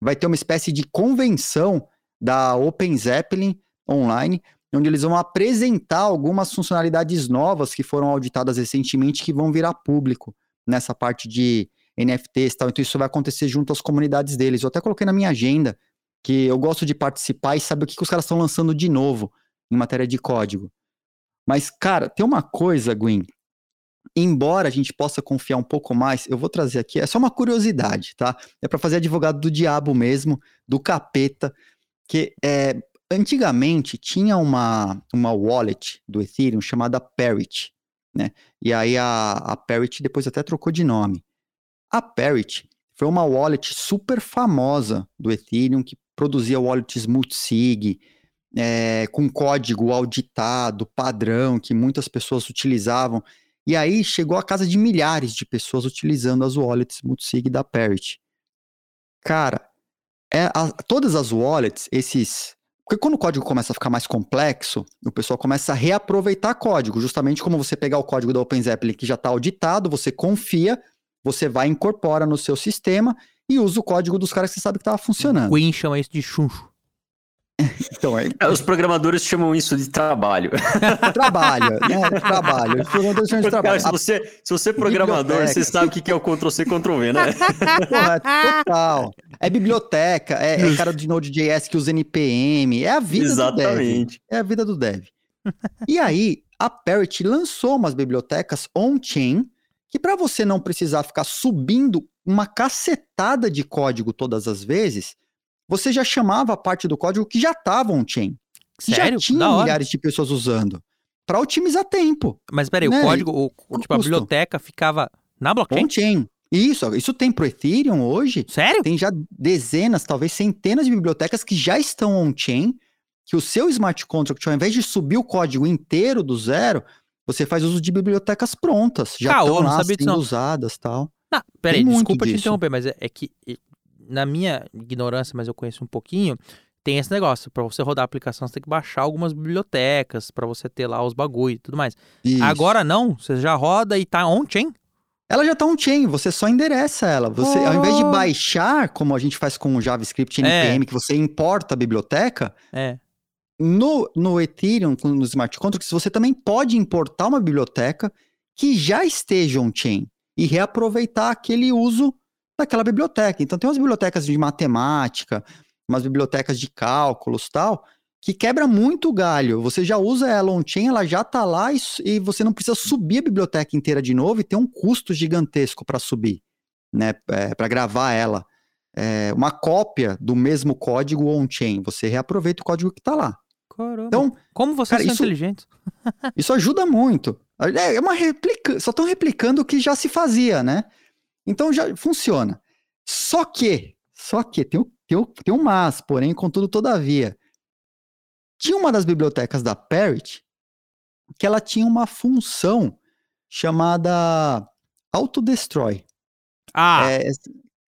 vai ter uma espécie de convenção da Open Zeppelin online, onde eles vão apresentar algumas funcionalidades novas que foram auditadas recentemente que vão virar público nessa parte de NFTs e tal. Então isso vai acontecer junto às comunidades deles. Eu até coloquei na minha agenda que eu gosto de participar e saber o que, que os caras estão lançando de novo em matéria de código. Mas, cara, tem uma coisa, Gwen. Embora a gente possa confiar um pouco mais, eu vou trazer aqui, é só uma curiosidade, tá? É para fazer advogado do diabo mesmo, do capeta, que é, antigamente tinha uma, uma wallet do Ethereum chamada Parity, né? E aí a, a Parity depois até trocou de nome. A Parity foi uma wallet super famosa do Ethereum que produzia wallets multisig, é, com código auditado, padrão, que muitas pessoas utilizavam. E aí chegou a casa de milhares de pessoas utilizando as wallets multisig da Parity. Cara, é, a, todas as wallets, esses. Porque quando o código começa a ficar mais complexo, o pessoal começa a reaproveitar código, justamente como você pegar o código da OpenZeppelin que já está auditado, você confia, você vai incorpora no seu sistema e usa o código dos caras que você sabe que estava funcionando. O Queen chama isso de chuncho. então, é... Os programadores chamam isso de trabalho. trabalho, né? Trabalho. Os programadores chamam de trabalho. Cara, se, você, se você é programador, você sabe o que é o Ctrl-C, Ctrl-V, né? Porra, total. É biblioteca, é, é cara de Node.js que usa NPM, é a vida Exatamente. do dev. É a vida do dev. E aí, a Parity lançou umas bibliotecas on-chain que para você não precisar ficar subindo uma cacetada de código todas as vezes, você já chamava a parte do código que já estava on-chain. Sério? Já tinha milhares de pessoas usando. Para otimizar tempo. Mas peraí, né? o código, o, tipo, a biblioteca ficava na blockchain? On-chain. Isso, isso tem pro Ethereum hoje. Sério? Tem já dezenas, talvez centenas de bibliotecas que já estão on-chain, que o seu smart contract, ao invés de subir o código inteiro do zero, você faz uso de bibliotecas prontas, já estão lá sendo usadas tal. Não, peraí, desculpa disso. te interromper, mas é, é, que, na minha ignorância, mas eu conheço um pouquinho, tem esse negócio, para você rodar a aplicação, você tem que baixar algumas bibliotecas para você ter lá os bagulho e tudo mais. Isso. Agora não, você já roda e tá on-chain? Ela já tá on-chain, você só endereça ela. Você, oh. ao invés de baixar, como a gente faz com o JavaScript NPM, é. que você importa a biblioteca, é. No, no Ethereum, no smart contracts, você também pode importar uma biblioteca que já esteja on-chain e reaproveitar aquele uso daquela biblioteca. Então, tem umas bibliotecas de matemática, umas bibliotecas de cálculos tal, que quebra muito galho. Você já usa ela on-chain, ela já está lá e, e, você não precisa subir a biblioteca inteira de novo e ter um custo gigantesco para subir, né? É, para gravar ela. É, uma cópia do mesmo código on-chain. Você reaproveita o código que está lá. Caramba. Então, como vocês cara, são isso, inteligentes. isso ajuda muito. É, é uma réplica, só estão replicando o que já se fazia, né? Então já funciona. Só que, só que tem, tem, tem um mas, porém, contudo, todavia. Tinha uma das bibliotecas da Parrot que ela tinha uma função chamada Autodestroy. Ah! É,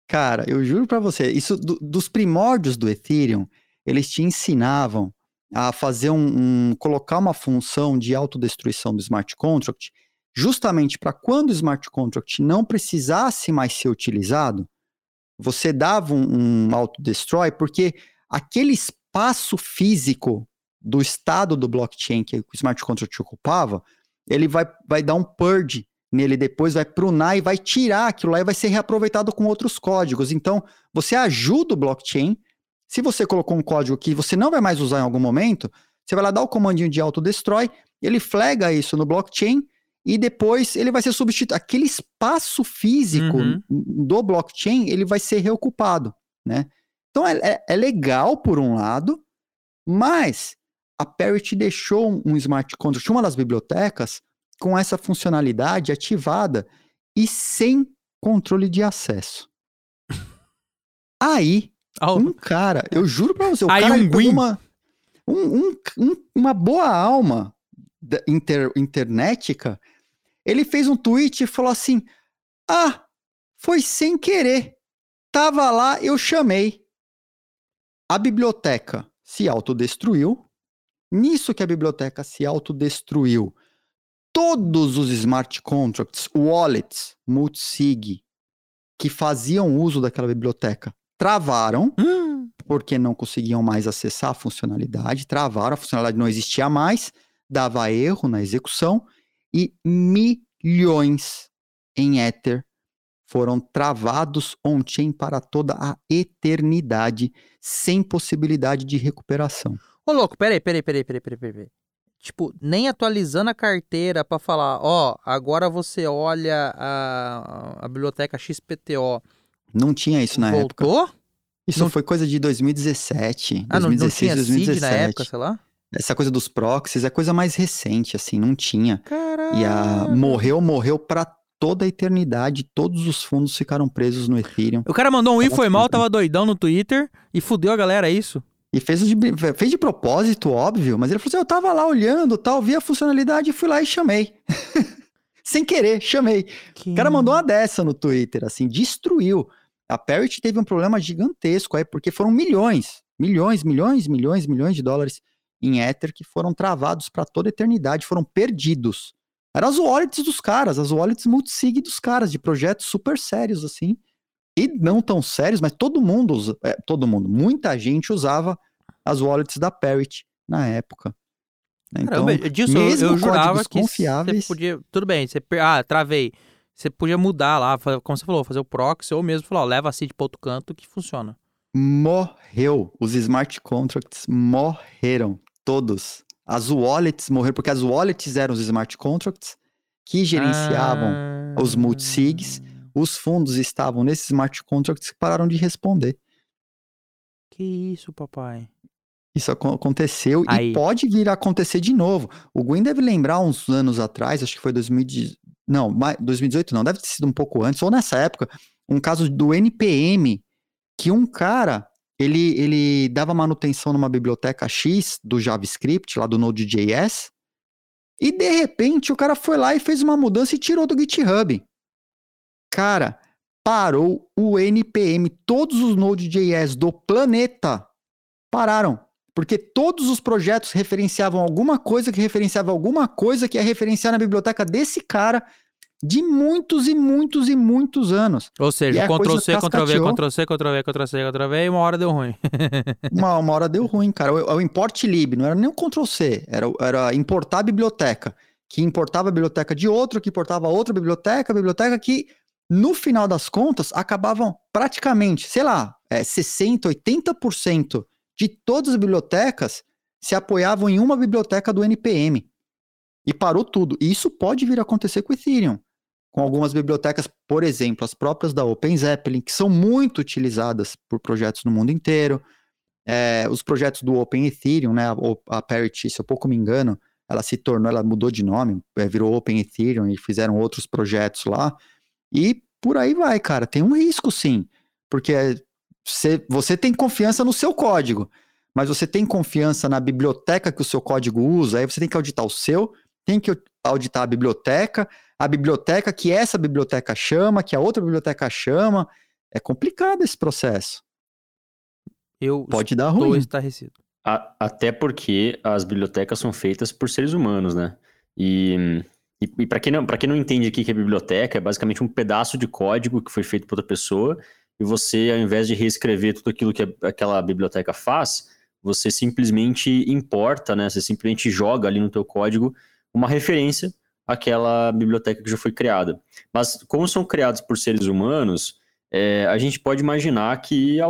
cara, eu juro para você, isso do, dos primórdios do Ethereum, eles te ensinavam a fazer um, um, colocar uma função de autodestruição do smart contract, justamente para quando o smart contract não precisasse mais ser utilizado, você dava um, um autodestroy, porque aquele espaço físico do estado do blockchain que o smart contract ocupava, ele vai, vai dar um purge nele depois, vai prunar e vai tirar aquilo lá e vai ser reaproveitado com outros códigos. Então, você ajuda o blockchain se você colocou um código que você não vai mais usar em algum momento, você vai lá dar o comandinho de autodestroy, ele flega isso no blockchain e depois ele vai ser substituído. Aquele espaço físico uhum. do blockchain, ele vai ser reocupado, né? Então é, é, é legal por um lado, mas a Parity deixou um smart contract, uma das bibliotecas, com essa funcionalidade ativada e sem controle de acesso. Aí, Ah, um cara, eu juro pra você, o Aí cara um uma, um- um- um- uma boa alma da inter, internetica, ele fez um tweet e falou assim: Ah, foi sem querer. Tava lá, eu chamei. A biblioteca se autodestruiu. Nisso que a biblioteca se autodestruiu, todos os smart contracts, wallets, multisig, que faziam uso daquela biblioteca, travaram hum, porque não conseguiam mais acessar a funcionalidade, travaram, a funcionalidade não existia mais, dava erro na execução e milhões em Ether foram travados on-chain para toda a eternidade, sem possibilidade de recuperação. Ô, louco, peraí, peraí, peraí, peraí, peraí, peraí. Tipo, nem atualizando a carteira pra falar, ó, agora você olha a, a biblioteca XPTO. Não tinha isso na época. Voltou? Isso Não- foi coisa de 2017, Ah, não, não 2016, tinha seed 2017. na época, sei lá? Essa coisa dos proxies é coisa mais recente, assim, não tinha. Caralho. E a morreu, morreu pra toda a eternidade. Todos os fundos ficaram presos no Ethereum. O cara mandou um e Tava foi mal, tava doidão no Twitter e fudeu a galera, é isso? E fez de, fez de propósito, óbvio, mas ele falou assim: eu tava lá olhando, tal, vi a funcionalidade, fui lá e chamei. Sem querer, chamei. O cara mandou uma dessa no Twitter, assim, destruiu. A Parrot teve um problema gigantesco aí, porque foram milhões, milhões, milhões, milhões, milhões de dólares em Ether que foram travados para toda a eternidade, foram perdidos. Eram as wallets dos caras, as wallets multisig dos caras, de projetos super sérios, assim. E não tão sérios, mas todo mundo, usa, é, todo mundo, muita gente usava as wallets da Parrot na época. né? Então, Caramba, disso eu, mesmo eu jurava códigos que confiáveis- você podia. Tudo bem, você. Ah, travei. Você podia mudar lá, como você falou, fazer o proxy ou mesmo falar, ó, leva a seed pra outro canto que funciona. morreu. Os smart contracts morreram. Todos. As wallets morreram, porque as wallets eram os smart contracts que gerenciavam Ah, os multisigs. Os fundos estavam nesses smart contracts que pararam de responder. Que isso, papai. Isso aco- aconteceu Aí. e pode vir a acontecer de novo. O Gwen deve lembrar uns anos atrás, acho que foi 2018, não, mais- 2018 não, deve ter sido um pouco antes, ou nessa época, um caso do NPM, que um cara, ele, ele dava manutenção numa biblioteca X do JavaScript, lá do Node.js, e de repente o cara foi lá e fez uma mudança e tirou do GitHub. Cara, parou o NPM, todos os Node.js do planeta pararam. Porque todos os projetos referenciavam alguma coisa que referenciava alguma coisa que ia referenciar na biblioteca desse cara de muitos e muitos e muitos anos. Ou seja, Ctrl C, Ctrl V. Ctrl C, Ctrl V, Ctrl C, Ctrl V e uma hora deu ruim. Uma, uma hora deu ruim, cara. O, o import lib não era nem o Ctrl C, era, era importar a biblioteca, que importava a biblioteca de outro, que importava outra biblioteca, a biblioteca que, no final das contas, acabavam praticamente, sei lá, é, 60%, 80% de todas as bibliotecas se apoiavam em uma biblioteca do NPM. E parou tudo. E isso pode vir a acontecer com o Ethereum. Com algumas bibliotecas, por exemplo, as próprias da Open Zeppelin, que são muito utilizadas por projetos no mundo inteiro. É, os projetos do Open Ethereum, né? A, a Parity, se eu pouco me engano, ela se tornou, ela mudou de nome, é, virou Open Ethereum e fizeram outros projetos lá. E por aí vai, cara. Tem um risco, sim. Porque você, você tem confiança no seu código, mas você tem confiança na biblioteca que o seu código usa, aí você tem que auditar o seu, tem que auditar a biblioteca, a biblioteca que essa biblioteca chama, que a outra biblioteca chama. É complicado esse processo. Eu Pode dar estou ruim. estarrecido. A- até porque as bibliotecas são feitas por seres humanos, né? E, e, e para quem, não- quem não entende o que é biblioteca, é basicamente um pedaço de código que foi feito por outra pessoa, e você, ao invés de reescrever tudo aquilo que aquela biblioteca faz, você simplesmente importa, né? Você simplesmente joga ali no teu código uma referência àquela biblioteca que já foi criada. Mas como são criados por seres humanos, é, a gente pode imaginar que em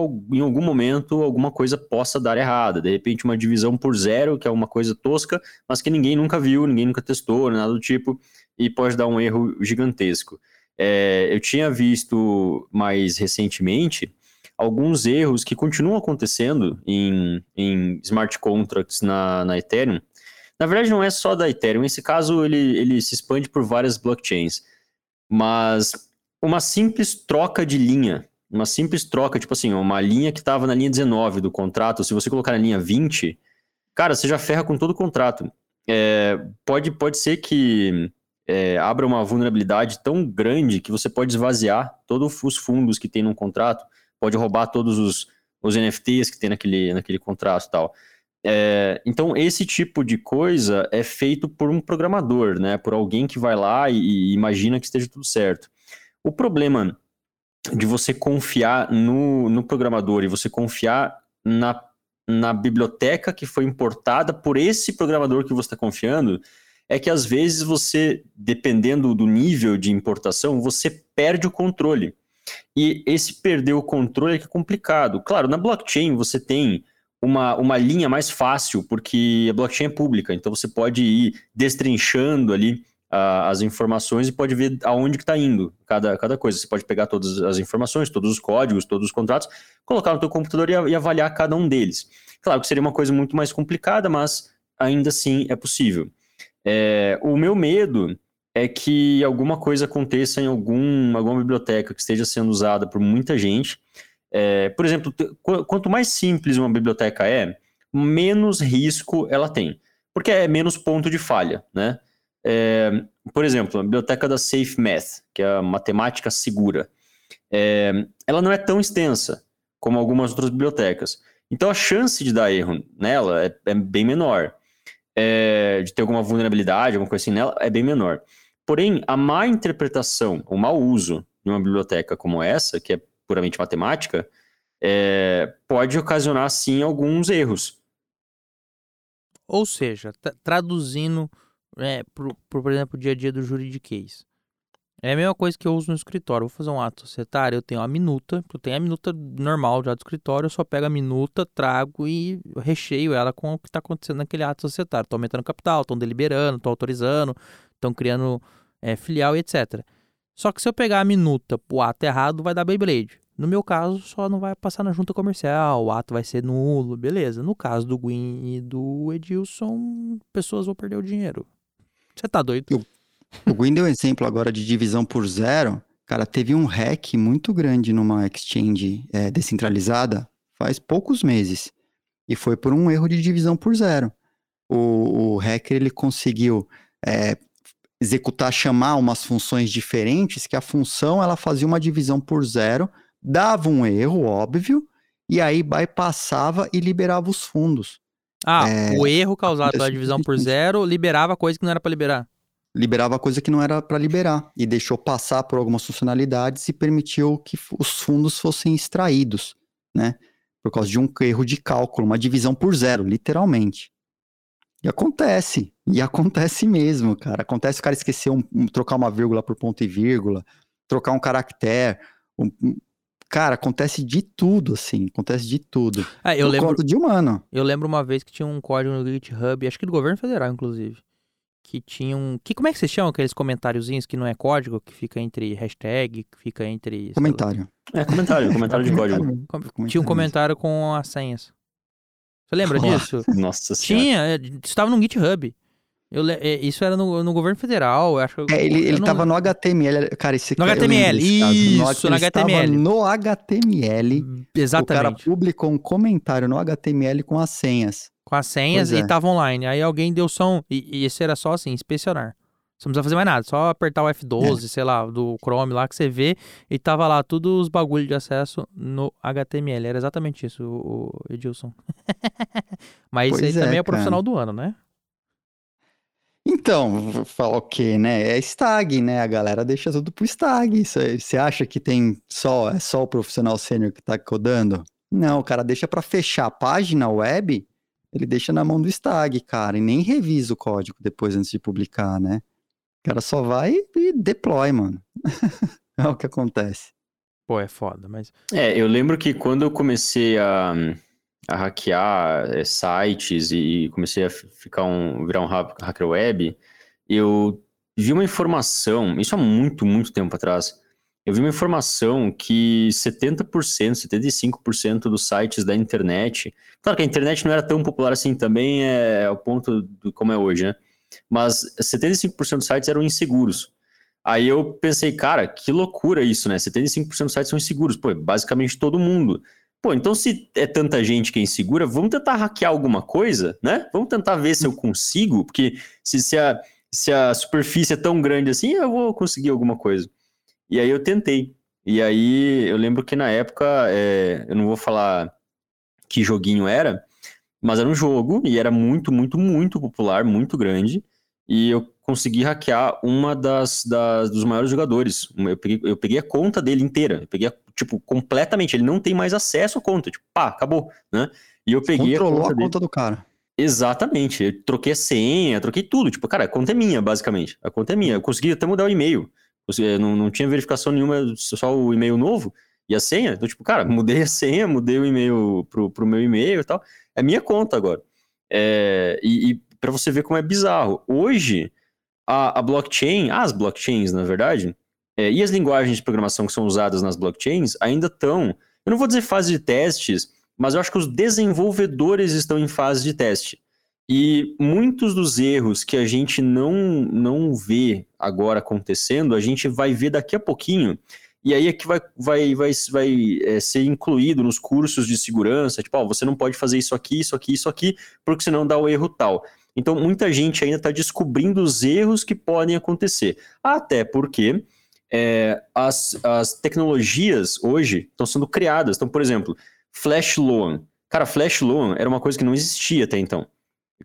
algum momento alguma coisa possa dar errada. De repente, uma divisão por zero, que é uma coisa tosca, mas que ninguém nunca viu, ninguém nunca testou, nada do tipo, e pode dar um erro gigantesco. É, eu tinha visto mais recentemente alguns erros que continuam acontecendo em, em smart contracts na, na Ethereum. Na verdade, não é só da Ethereum, esse caso ele, ele se expande por várias blockchains. Mas uma simples troca de linha, uma simples troca, tipo assim, uma linha que estava na linha 19 do contrato, se você colocar na linha 20, cara, você já ferra com todo o contrato. É, pode, pode ser que é, abra uma vulnerabilidade tão grande que você pode esvaziar todos os fundos que tem no contrato, pode roubar todos os, os NFTs que tem naquele, naquele contrato e tal. É, então, esse tipo de coisa é feito por um programador, né? Por alguém que vai lá e, e imagina que esteja tudo certo. O problema de você confiar no, no programador e você confiar na, na biblioteca que foi importada por esse programador que você está confiando é que às vezes você, dependendo do nível de importação, você perde o controle. E esse perder o controle é que é complicado. Claro, na blockchain você tem uma, uma linha mais fácil, porque a blockchain é pública, então você pode ir destrinchando ali as informações e pode ver aonde que está indo cada, cada coisa. Você pode pegar todas as informações, todos os códigos, todos os contratos, colocar no teu computador e, e avaliar cada um deles. Claro que seria uma coisa muito mais complicada, mas ainda assim é possível. É, o meu medo é que alguma coisa aconteça em algum, alguma biblioteca que esteja sendo usada por muita gente. É, por exemplo, quanto mais simples uma biblioteca é, menos risco ela tem, porque é menos ponto de falha, né? É, por exemplo, a biblioteca da Safe Math, que é a matemática segura, é, ela não é tão extensa como algumas outras bibliotecas. Então a chance de dar erro nela é, é bem menor é, de ter alguma vulnerabilidade, alguma coisa assim nela, é bem menor. Porém, a má interpretação, o mau uso de uma biblioteca como essa, que é puramente matemática, é, pode ocasionar, sim, alguns erros. Ou seja, traduzindo é, pro, pro, por exemplo, o dia a dia do juridiquês. É a mesma coisa que eu uso no escritório. Vou fazer um ato societário, eu tenho a minuta, eu tenho a minuta normal já do escritório, eu só pego a minuta, trago e recheio ela com o que está acontecendo naquele ato societário. Estou aumentando capital, estão deliberando, estão autorizando, estão criando é, filial e etc. Só que se eu pegar a minuta pro ato errado, vai dar Beyblade. No meu caso, só não vai passar na junta comercial, o ato vai ser nulo, beleza. No caso do Gwyn e do Edilson, pessoas vão perder o dinheiro. Você tá doido? Eu o Gwyn deu um exemplo agora de divisão por zero. Cara, teve um hack muito grande numa exchange é, descentralizada faz poucos meses. E foi por um erro de divisão por zero. O, o hacker ele conseguiu é, executar, chamar umas funções diferentes, que a função ela fazia uma divisão por zero, dava um erro, óbvio, e aí bypassava e liberava os fundos. Ah, é, o erro causado pela divisão por zero liberava coisa que não era para liberar liberava coisa que não era para liberar e deixou passar por algumas funcionalidades e permitiu que os fundos fossem extraídos, né? Por causa de um erro de cálculo, uma divisão por zero, literalmente. E acontece, e acontece mesmo, cara. Acontece o cara esquecer um, um, trocar uma vírgula por ponto e vírgula, trocar um caractere. Um, cara, acontece de tudo, assim, acontece de tudo. É, eu lembro de humano. Eu lembro uma vez que tinha um código no GitHub, acho que do governo federal, inclusive que tinham. Que, como é que vocês chamam aqueles comentáriozinhos que não é código, que fica entre hashtag, que fica entre. Comentário. É, comentário, comentário de código. Tinha um comentário com as senhas. Você lembra disso? Nossa senhora. Tinha, é, estava no GitHub. Eu, é, isso era no, no governo federal, eu acho. É, ele, ele não... tava no HTML, cara, esse No HTML, isso, no, HTML. No HTML. Exatamente. O cara publicou um comentário no HTML com as senhas com as senhas é. e tava online. Aí alguém deu som, e, e esse era só assim, inspecionar. Você não precisa fazer mais nada, só apertar o F12, é. sei lá, do Chrome lá que você vê, e tava lá tudo os bagulhos de acesso no HTML. Era exatamente isso, o, Edilson. Mas pois isso aí é, também é profissional do ano, né? Então, fala o quê, né? É stag, né? A galera deixa tudo pro stag. Você acha que tem só, é só o profissional sênior que tá codando? Não, o cara deixa para fechar a página web ele deixa na mão do Stag, cara, e nem revisa o código depois antes de publicar, né? O cara só vai e deploy, mano. é o que acontece. Pô, é foda, mas. É, eu lembro que quando eu comecei a, a hackear é, sites e comecei a ficar um, virar um hacker web, eu vi uma informação, isso há muito, muito tempo atrás, eu vi uma informação que 70%, 75% dos sites da internet. Claro que a internet não era tão popular assim também, é, é o ponto do como é hoje, né? Mas 75% dos sites eram inseguros. Aí eu pensei, cara, que loucura isso, né? 75% dos sites são inseguros. Pô, basicamente todo mundo. Pô, então se é tanta gente que é insegura, vamos tentar hackear alguma coisa, né? Vamos tentar ver se eu consigo, porque se, se, a, se a superfície é tão grande assim, eu vou conseguir alguma coisa. E aí eu tentei. E aí eu lembro que na época, é, eu não vou falar que joguinho era, mas era um jogo e era muito, muito, muito popular, muito grande. E eu consegui hackear uma das, das dos maiores jogadores. Eu peguei, eu peguei a conta dele inteira. Eu peguei, a, tipo, completamente. Ele não tem mais acesso à conta. Tipo, pá, acabou, né? E eu peguei Controlou a conta, a conta do cara. Exatamente. Eu troquei a senha, troquei tudo. Tipo, cara, a conta é minha, basicamente. A conta é minha. Eu consegui até mudar o e-mail. Não, não tinha verificação nenhuma, só o e-mail novo e a senha. Então, tipo, cara, mudei a senha, mudei o e-mail pro, pro meu e-mail e tal. É minha conta agora. É, e, e para você ver como é bizarro. Hoje, a, a blockchain, as blockchains, na verdade, é, e as linguagens de programação que são usadas nas blockchains ainda estão, eu não vou dizer fase de testes, mas eu acho que os desenvolvedores estão em fase de teste. E muitos dos erros que a gente não, não vê agora acontecendo, a gente vai ver daqui a pouquinho. E aí é que vai, vai, vai, vai é, ser incluído nos cursos de segurança. Tipo, ó, você não pode fazer isso aqui, isso aqui, isso aqui, porque senão dá o erro tal. Então, muita gente ainda está descobrindo os erros que podem acontecer. Até porque é, as, as tecnologias hoje estão sendo criadas. Então, por exemplo, Flash Loan. Cara, Flash Loan era uma coisa que não existia até então.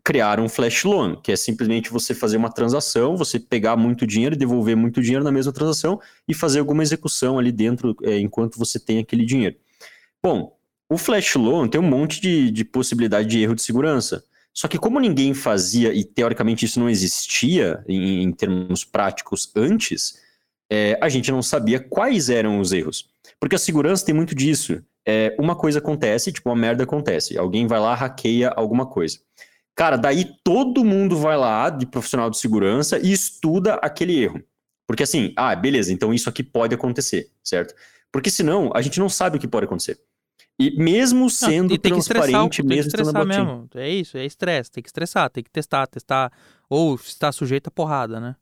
Criaram um Flash Loan, que é simplesmente você fazer uma transação, você pegar muito dinheiro e devolver muito dinheiro na mesma transação e fazer alguma execução ali dentro é, enquanto você tem aquele dinheiro. Bom, o Flash Loan tem um monte de, de possibilidade de erro de segurança. Só que como ninguém fazia, e teoricamente isso não existia em, em termos práticos antes, é, a gente não sabia quais eram os erros. Porque a segurança tem muito disso. É, uma coisa acontece, tipo, uma merda acontece. Alguém vai lá, hackeia alguma coisa. Cara, daí todo mundo vai lá, de profissional de segurança, e estuda aquele erro. Porque assim, ah, beleza, então isso aqui pode acontecer, certo? Porque senão, a gente não sabe o que pode acontecer. E mesmo sendo não, transparente, mesmo tem que estressar mesmo. É isso, é estresse, tem que estressar, tem que testar, testar. Ou está sujeito a porrada, né?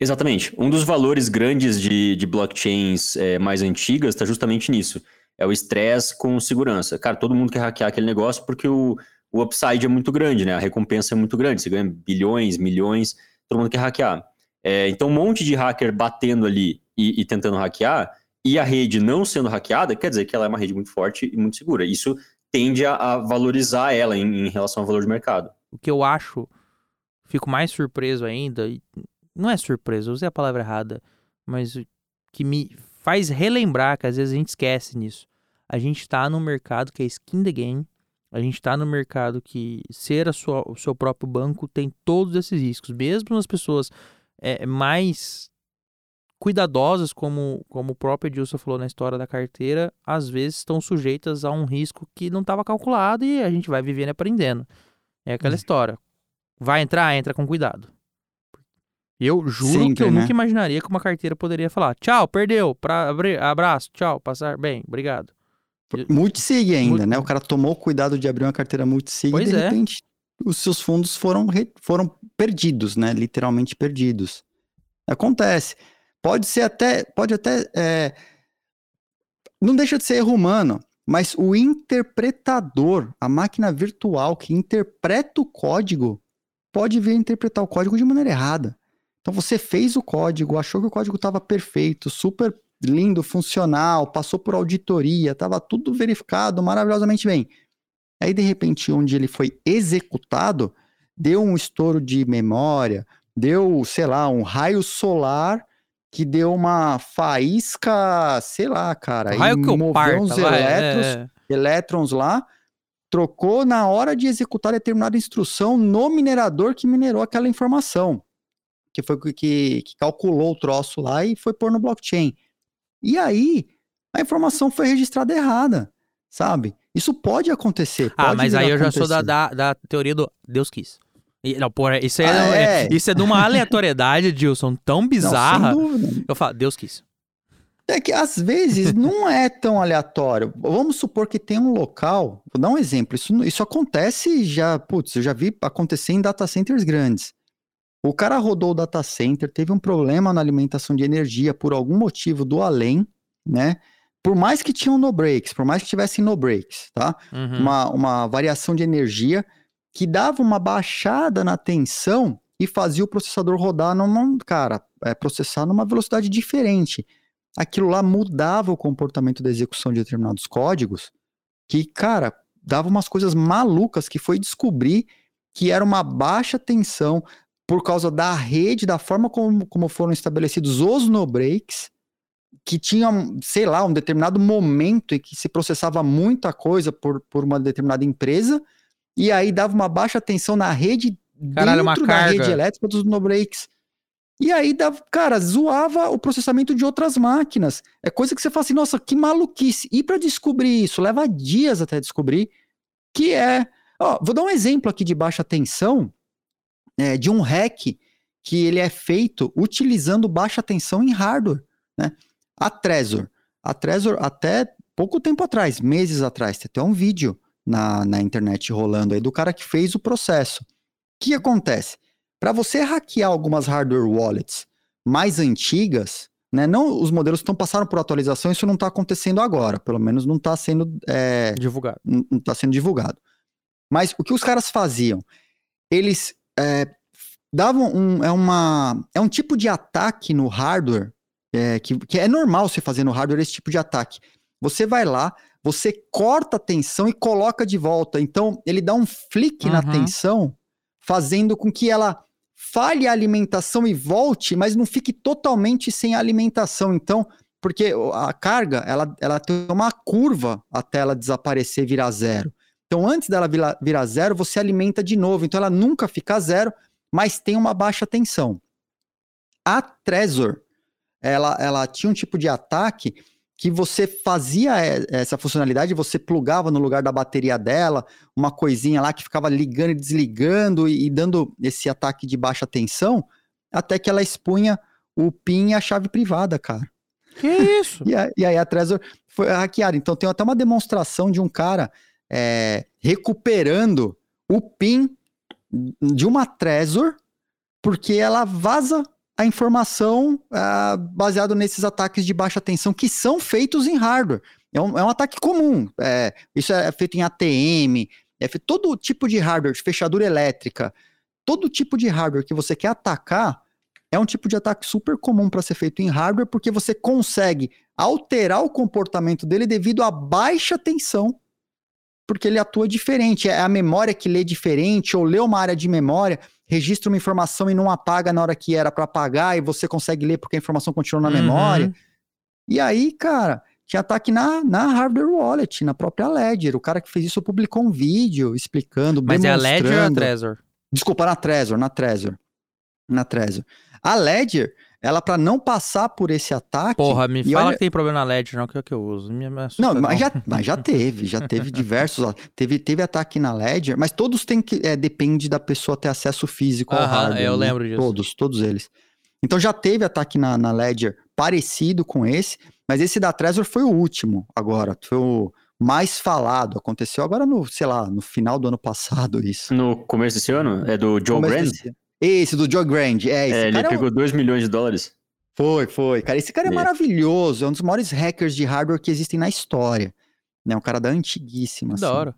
Exatamente. Um dos valores grandes de, de blockchains é, mais antigas está justamente nisso. É o estresse com segurança. Cara, todo mundo quer hackear aquele negócio porque o, o upside é muito grande, né? A recompensa é muito grande. Você ganha bilhões, milhões, todo mundo quer hackear. É, então, um monte de hacker batendo ali e, e tentando hackear e a rede não sendo hackeada, quer dizer que ela é uma rede muito forte e muito segura. Isso tende a, a valorizar ela em, em, relação ao valor de mercado. O que eu acho, fico mais surpreso ainda, não é surpreso, usei a palavra errada, mas que me faz relembrar que às vezes a gente esquece nisso. A gente está no mercado que é skin the game, a gente está no mercado que ser sua, o seu próprio banco tem todos esses riscos. Mesmo as pessoas é, mais cuidadosas, como, como o próprio Edilson falou na história da carteira, às vezes estão sujeitas a um risco que não estava calculado e a gente vai vivendo e aprendendo. É aquela hum. história. Vai entrar, entra com cuidado. Eu juro Sempre, que eu né? nunca imaginaria que uma carteira poderia falar: tchau, perdeu, pra, abraço, tchau, passar bem, obrigado. Multisig ainda, né? O cara tomou cuidado de abrir uma carteira multisig e de é. repente os seus fundos foram, foram perdidos, né? Literalmente perdidos. Acontece. Pode ser até, pode até, é, não deixa de ser erro humano, mas o interpretador, a máquina virtual que interpreta o código, pode vir interpretar o código de maneira errada. Então você fez o código, achou que o código estava perfeito, super lindo, funcional, passou por auditoria, estava tudo verificado maravilhosamente bem. Aí de repente, onde ele foi executado, deu um estouro de memória, deu, sei lá, um raio solar que deu uma faísca, sei lá, cara, raio que moveu parta, uns vai, elétrons, é. elétrons lá, trocou na hora de executar determinada instrução no minerador que minerou aquela informação, que foi que, que calculou o troço lá e foi pôr no blockchain. E aí, a informação foi registrada errada, sabe? Isso pode acontecer. Ah, pode ah, mas aí eu acontecer. já sou da, da, da teoria do Deus quis. Não, porra, isso é, ah, é. isso é de uma aleatoriedade, Dilson, tão bizarra. Não, eu falo, Deus quis. É que às vezes não é tão aleatório. Vamos supor que tem um local, vou dar um exemplo, isso, isso acontece já, putz, eu já vi acontecer em data centers grandes. O cara rodou o data center, teve um problema na alimentação de energia por algum motivo do além, né? Por mais que tinham no breaks, por mais que tivessem no breaks, tá? Uhum. Uma, uma variação de energia que dava uma baixada na tensão e fazia o processador rodar numa, cara, é, processar numa velocidade diferente. Aquilo lá mudava o comportamento da execução de determinados códigos, que, cara, dava umas coisas malucas que foi descobrir que era uma baixa tensão por causa da rede, da forma como, como foram estabelecidos os no breaks, que tinha, sei lá, um determinado momento em que se processava muita coisa por, por uma determinada empresa, e aí dava uma baixa tensão na rede Caralho, dentro da carga. rede elétrica dos no breaks. E aí, dava, cara, zoava o processamento de outras máquinas. É coisa que você fala assim, nossa, que maluquice. E para descobrir isso, leva dias até descobrir, que é... Ó, vou dar um exemplo aqui de baixa tensão, é, de um hack que ele é feito utilizando baixa tensão em hardware, né? A Trezor. A Trezor, até pouco tempo atrás, meses atrás, tem até um vídeo na, na internet rolando aí do cara que fez o processo. O que acontece? Para você hackear algumas hardware wallets mais antigas, né? Não, os modelos estão passaram por atualização, isso não está acontecendo agora, pelo menos não está sendo é, Divulgado. não está sendo divulgado. Mas o que os caras faziam? Eles é, davam um, é, uma, é um tipo de ataque no hardware é, que, que é normal você fazer no hardware esse tipo de ataque. Você vai lá, você corta a tensão e coloca de volta. Então, ele dá um flick na Uhum. tensão, fazendo com que ela falhe a alimentação e volte, mas não fique totalmente sem alimentação. Então, porque a carga, ela, ela tem uma curva até ela desaparecer e virar zero. Então, antes dela virar, virar zero, você alimenta de novo. Então, ela nunca fica zero, mas tem uma baixa tensão. A Trezor, ela, ela tinha um tipo de ataque que você fazia é, essa funcionalidade, você plugava no lugar da bateria dela uma coisinha lá que ficava ligando e desligando e, e dando esse ataque de baixa tensão, até que ela expunha o PIN e a chave privada, cara. Que isso? E, a- e aí a Trezor foi hackeada. Então tem até uma demonstração de um cara é, recuperando o PIN de uma Trezor, porque ela vaza a informação ah, baseado nesses ataques de baixa tensão que são feitos em hardware. É um, é um ataque comum. é, isso é feito em ATM, é feito todo tipo de hardware, de fechadura elétrica, todo tipo de hardware que você quer atacar é um tipo de ataque super comum para ser feito em hardware, porque você consegue alterar o comportamento dele devido à baixa tensão, porque ele atua diferente. É a memória que lê diferente, ou lê uma área de memória, registra uma informação e não apaga na hora que era para apagar, e você consegue ler porque a informação continua na Uhum. memória. E aí, cara, tinha ataque na, na hardware wallet, na própria Ledger. O cara que fez isso publicou um vídeo explicando, Mas é a Ledger ou a. Trezor? Desculpa, na Trezor, na Trezor. Na Trezor. A Ledger, ela para não passar por esse ataque. Porra, me fala olha- que tem problema na Ledger, não, que é o que eu uso. Me, Não, mas já, mas já teve, já teve diversos. ó, Teve, teve ataque na Ledger, mas todos têm que. É, depende da pessoa ter acesso físico ao Aham, hardware. eu né? lembro disso. Todos, todos eles. Então já teve ataque na, na Ledger parecido com esse, mas esse da Trezor foi o último agora. Foi o mais falado. Aconteceu agora no, sei lá, no final do ano passado, isso. No começo desse ano? É do Joe Começo Brand? desse- Esse, do Joe Grand. É, esse É, ele cara é um- pegou 2 milhões de dólares. Foi, foi. Cara, esse cara é É. maravilhoso. É um dos maiores hackers de hardware que existem na história. Né? Um cara da antiguíssima. Da assim. hora.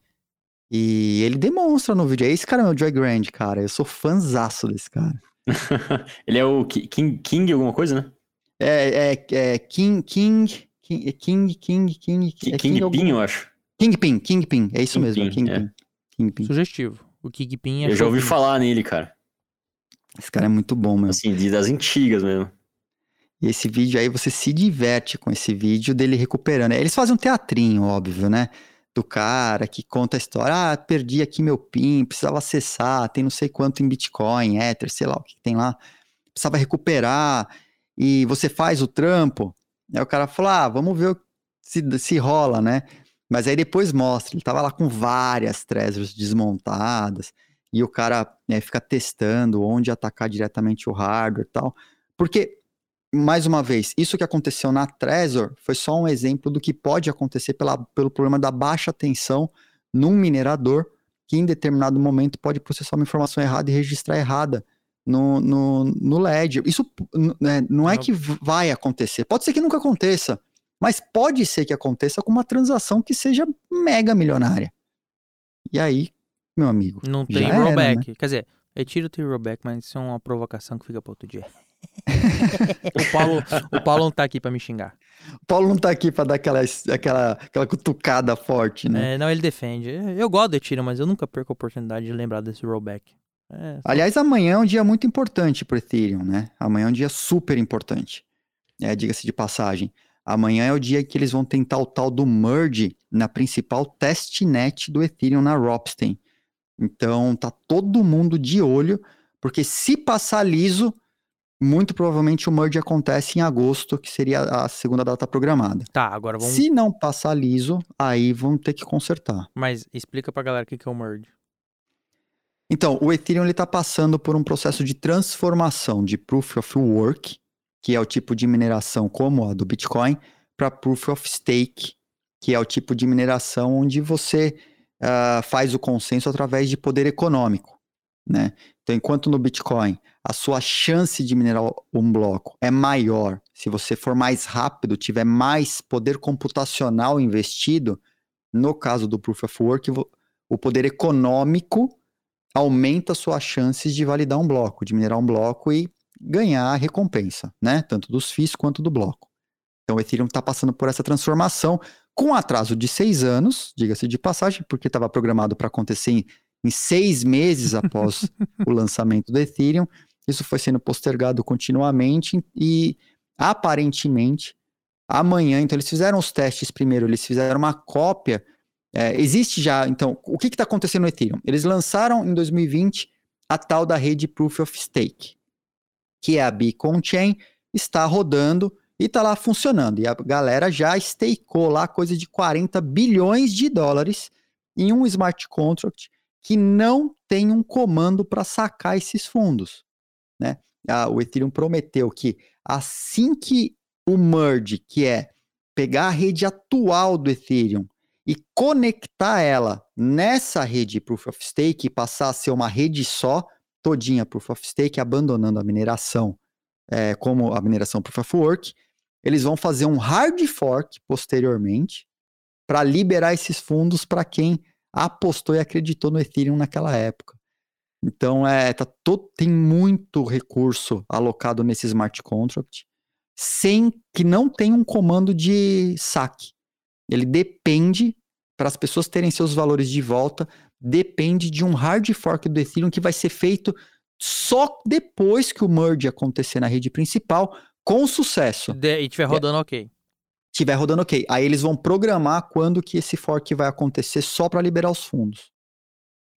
E ele demonstra no vídeo. Esse cara é meu Joy Grand, cara. Eu sou fãzaço desse cara. ele é o Ki- King, King alguma coisa, né? É, é, é King, King, King, King, King, King, Ki- é King algum- Pin, eu acho. Kingpin, Kingpin. É isso mesmo, é Kingpin, Kingpin. Kingpin. Sugestivo. O Kingpin é eu já ouvi falar nele, cara. Esse cara é muito bom, meu. Assim, de- das antigas mesmo. E esse vídeo aí, você se diverte com esse vídeo dele recuperando. Eles fazem um teatrinho, óbvio, né? Do cara que conta a história. Ah, perdi aqui meu PIN, precisava acessar, tem não sei quanto em Bitcoin, Ether, sei lá o que tem lá. Precisava recuperar. E você faz o trampo. Aí o cara falou: ah, vamos ver se, se rola, né? Mas aí depois mostra, ele tava lá com várias Trezors desmontadas. E o cara né, fica testando onde atacar diretamente o hardware e tal. Porque mais uma vez, isso que aconteceu na Trezor foi só um exemplo do que pode acontecer pela, pelo problema da baixa tensão num minerador que em determinado momento pode processar uma informação errada e registrar errada no, no, no Ledger. Isso né, não é Não. que vai acontecer. Pode ser que nunca aconteça, mas pode ser que aconteça com uma transação que seja mega milionária. E aí, meu amigo, Não Já tem era, né? rollback. Quer dizer, retiro tem rollback, mas isso é uma provocação que fica para outro dia. o, Paulo, o Paulo não tá aqui para me xingar. o Paulo não tá aqui pra dar aquela, aquela, aquela cutucada forte, né? É, não, ele defende. Eu gosto do Ethereum, mas eu nunca perco a oportunidade de lembrar desse rollback. É, Aliás, amanhã é um dia muito importante para Ethereum, né? Amanhã é um dia super importante. É, Diga-se de passagem. Amanhã é o dia que eles vão tentar o tal do merge na principal testnet do Ethereum na Ropsten. Então tá todo mundo de olho, porque se passar liso, muito provavelmente o merge acontece em agosto, que seria a segunda data programada. tá, agora vamos. Se não passar liso, aí vão ter que consertar. Mas explica pra galera o que que é o merge. Então, o Ethereum está passando por um processo de transformação de Proof of Work, que é o tipo de mineração como a do Bitcoin, para Proof of Stake, que é o tipo de mineração onde você ah, faz o consenso através de poder econômico. Né? Então, enquanto no Bitcoin a sua chance de minerar um bloco é maior, se você for mais rápido, tiver mais poder computacional investido, no caso do Proof of Work, o poder econômico aumenta suas chances de validar um bloco, de minerar um bloco e ganhar a recompensa, né? Tanto dos FIIs quanto do bloco. Então o Ethereum está passando por essa transformação com atraso de seis anos, diga-se de passagem, porque estava programado para acontecer em, em seis meses após o lançamento do Ethereum. Isso foi sendo postergado continuamente e aparentemente amanhã. Então eles fizeram os testes primeiro, eles fizeram uma cópia é, existe já, então, o que está acontecendo no Ethereum? Eles lançaram em 2020 a tal da rede Proof of Stake, que é a Beacon Chain, está rodando e está lá funcionando. E a galera já stakeou lá coisa de 40 bilhões de dólares em um smart contract que não tem um comando para sacar esses fundos. Né? O Ethereum prometeu que assim que o merge, que é pegar a rede atual do Ethereum e conectar ela nessa rede Proof of Stake e passar a ser uma rede só, todinha Proof of Stake, abandonando a mineração é, como a mineração Proof of Work, eles vão fazer um hard fork posteriormente para liberar esses fundos para quem apostou e acreditou no Ethereum naquela época. Então, é, tá to- tem muito recurso alocado nesse smart contract, sem que não tenha um comando de saque. Ele depende, para as pessoas terem seus valores de volta, depende de um hard fork do Ethereum que vai ser feito só depois que o merge acontecer na rede principal, com sucesso. De- e tiver rodando ok. Tiver rodando ok. Aí eles vão programar quando que esse fork vai acontecer só para liberar os fundos.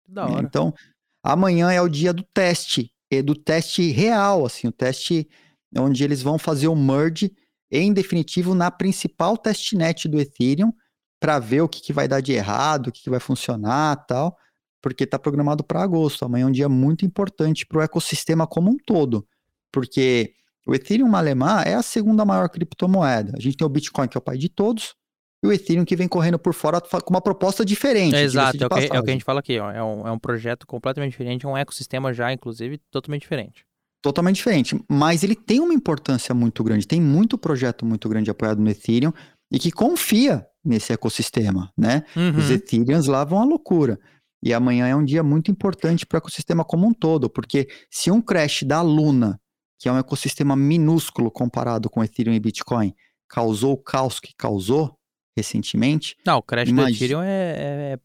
Da hora. Então, amanhã é o dia do teste, e do teste real, assim, o teste onde eles vão fazer o merge em definitivo na principal testnet do Ethereum para ver o que, que vai dar de errado, o que, que vai funcionar tal, porque está programado para agosto. Amanhã é um dia muito importante para o ecossistema como um todo, porque o Ethereum Malemar é a segunda maior criptomoeda. A gente tem o Bitcoin, que é o pai de todos, e o Ethereum que vem correndo por fora com uma proposta diferente. É, exato, é o, que, é o que a passagem. gente fala aqui, ó. É um, é um projeto completamente diferente, é um ecossistema já, inclusive, totalmente diferente. totalmente diferente, mas ele tem uma importância muito grande, tem muito projeto muito grande apoiado no Ethereum e que confia nesse ecossistema, né? Os Uhum. Ethereums lá vão à loucura. E amanhã é um dia muito importante para o ecossistema como um todo, porque se um crash da Luna, que é um ecossistema minúsculo comparado com Ethereum e Bitcoin, causou o caos que causou recentemente, Não, o crash do Ethereum é, é,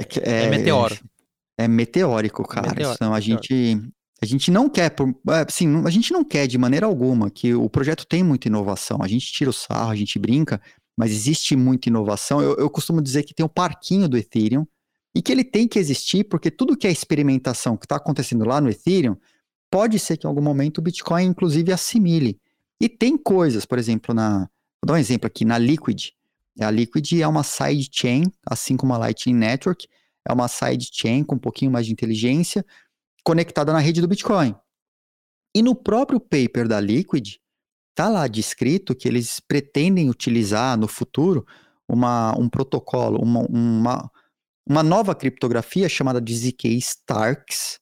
é, que- é meteoro. É meteórico, cara. Meteórico, então a meteórico. gente a gente não quer, é, assim, a gente não quer de maneira alguma que o projeto tem muita inovação. A gente tira o sarro, a gente brinca, mas existe muita inovação. Eu, eu costumo dizer que tem o parquinho do Ethereum e que ele tem que existir porque tudo que é experimentação que está acontecendo lá no Ethereum pode ser que em algum momento o Bitcoin inclusive assimile. E tem coisas, por exemplo, na vou dar um exemplo aqui na Liquid. A Liquid é uma sidechain, assim como a Lightning Network, é uma sidechain com um pouquinho mais de inteligência, conectada na rede do Bitcoin. E no próprio paper da Liquid, tá lá descrito que eles pretendem utilizar no futuro uma, um protocolo, uma, uma, uma nova criptografia chamada de ZK Starks,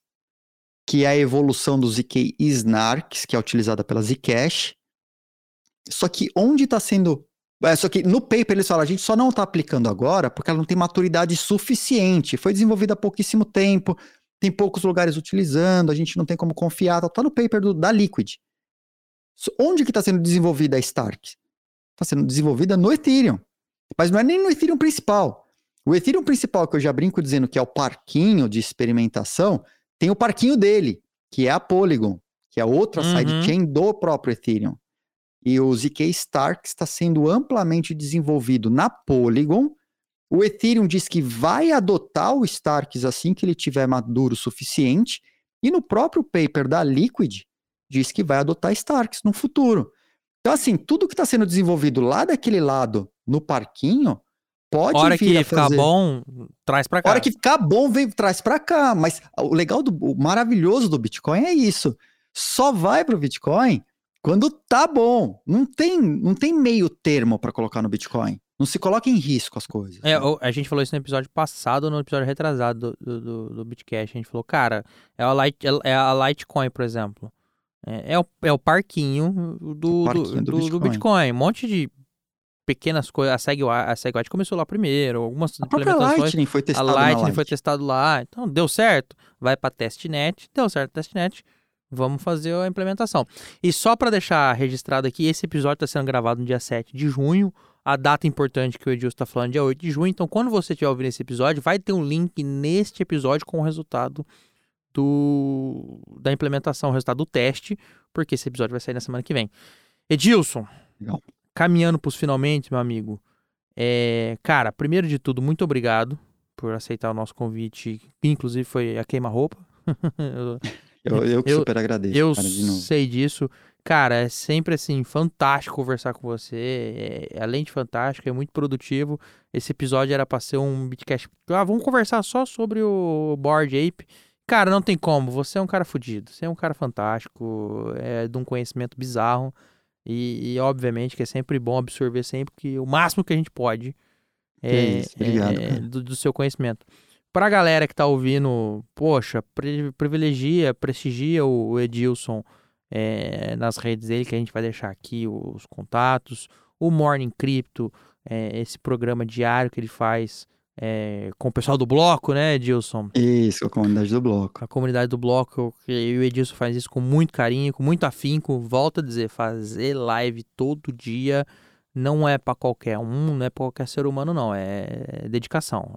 que é a evolução do ZK Snarks, que é utilizada pela Zcash. Só que onde está sendo. É, só que no paper eles falam, a gente só não está aplicando agora porque ela não tem maturidade suficiente. Foi desenvolvida há pouquíssimo tempo, tem poucos lugares utilizando, a gente não tem como confiar. Está no paper do, da Liquid. Onde que está sendo desenvolvida a Stark? Está sendo desenvolvida no Ethereum. Mas não é nem no Ethereum principal. O Ethereum principal, que eu já brinco dizendo que é o parquinho de experimentação, tem o parquinho dele, que é a Polygon, que é outra uhum. sidechain do próprio Ethereum. E o ZK Stark está sendo amplamente desenvolvido na Polygon. O Ethereum diz que vai adotar o Starks assim que ele tiver maduro o suficiente. E no próprio paper da Liquid, diz que vai adotar Starks no futuro. Então, assim, tudo que está sendo desenvolvido lá daquele lado, no parquinho, pode hora que ficar bom, traz para cá. hora que ficar bom, vem traz para cá. Mas o legal, do, o maravilhoso do Bitcoin é isso. Só vai para o Bitcoin quando tá bom. Não tem, não tem meio termo para colocar no Bitcoin. Não se coloca em risco as coisas. É, né? a gente falou isso no episódio passado, no episódio retrasado do, do, do Bitcash. A gente falou, cara, é a, Light, é a Litecoin, por exemplo. É, é, o, é o parquinho do, parquinho do, do, do, Bitcoin. Bitcoin. Um monte de pequenas coisas. A SegWit, a SegWit começou lá primeiro. Algumas a implementações. Lightning foi testado a Lightning foi testado lá. Então, deu certo. Vai para testnet. Deu certo testnet. Vamos fazer a implementação. E só para deixar registrado aqui, esse episódio está sendo gravado no dia 7 de junho. A data importante que o Edilson está falando é dia 8 de junho. Então, quando você estiver ouvindo esse episódio, vai ter um link neste episódio com o resultado do, da implementação, o resultado do teste, porque esse episódio vai sair na semana que vem. Edilson, Legal. Caminhando para os finalmente, meu amigo. É, cara, primeiro de tudo, muito obrigado por aceitar o nosso convite, inclusive foi a queima-roupa. eu, eu que eu, super agradeço. Eu cara, sei disso. Cara, é sempre assim, fantástico conversar com você. É, além de fantástico, é muito produtivo. Esse episódio era para ser um bitcast. Ah, vamos conversar só sobre o Board Ape. Cara, não tem como. Você é um cara fodido. Você é um cara fantástico. É de um conhecimento bizarro. E, e, obviamente que é sempre bom absorver sempre que o máximo que a gente pode é, isso, obrigado, é, do, do, seu conhecimento. Pra galera que tá ouvindo, poxa, privilegia, prestigia o Edilson é, nas redes dele, que a gente vai deixar aqui os contatos. O Morning Crypto, é, esse programa diário que ele faz é, com o pessoal do bloco, né, Edilson? Isso, a comunidade do bloco. A comunidade do bloco, e o Edilson faz isso com muito carinho, com muito afinco. Volto a dizer, fazer live todo dia não é para qualquer um, não é para qualquer ser humano, não. É dedicação.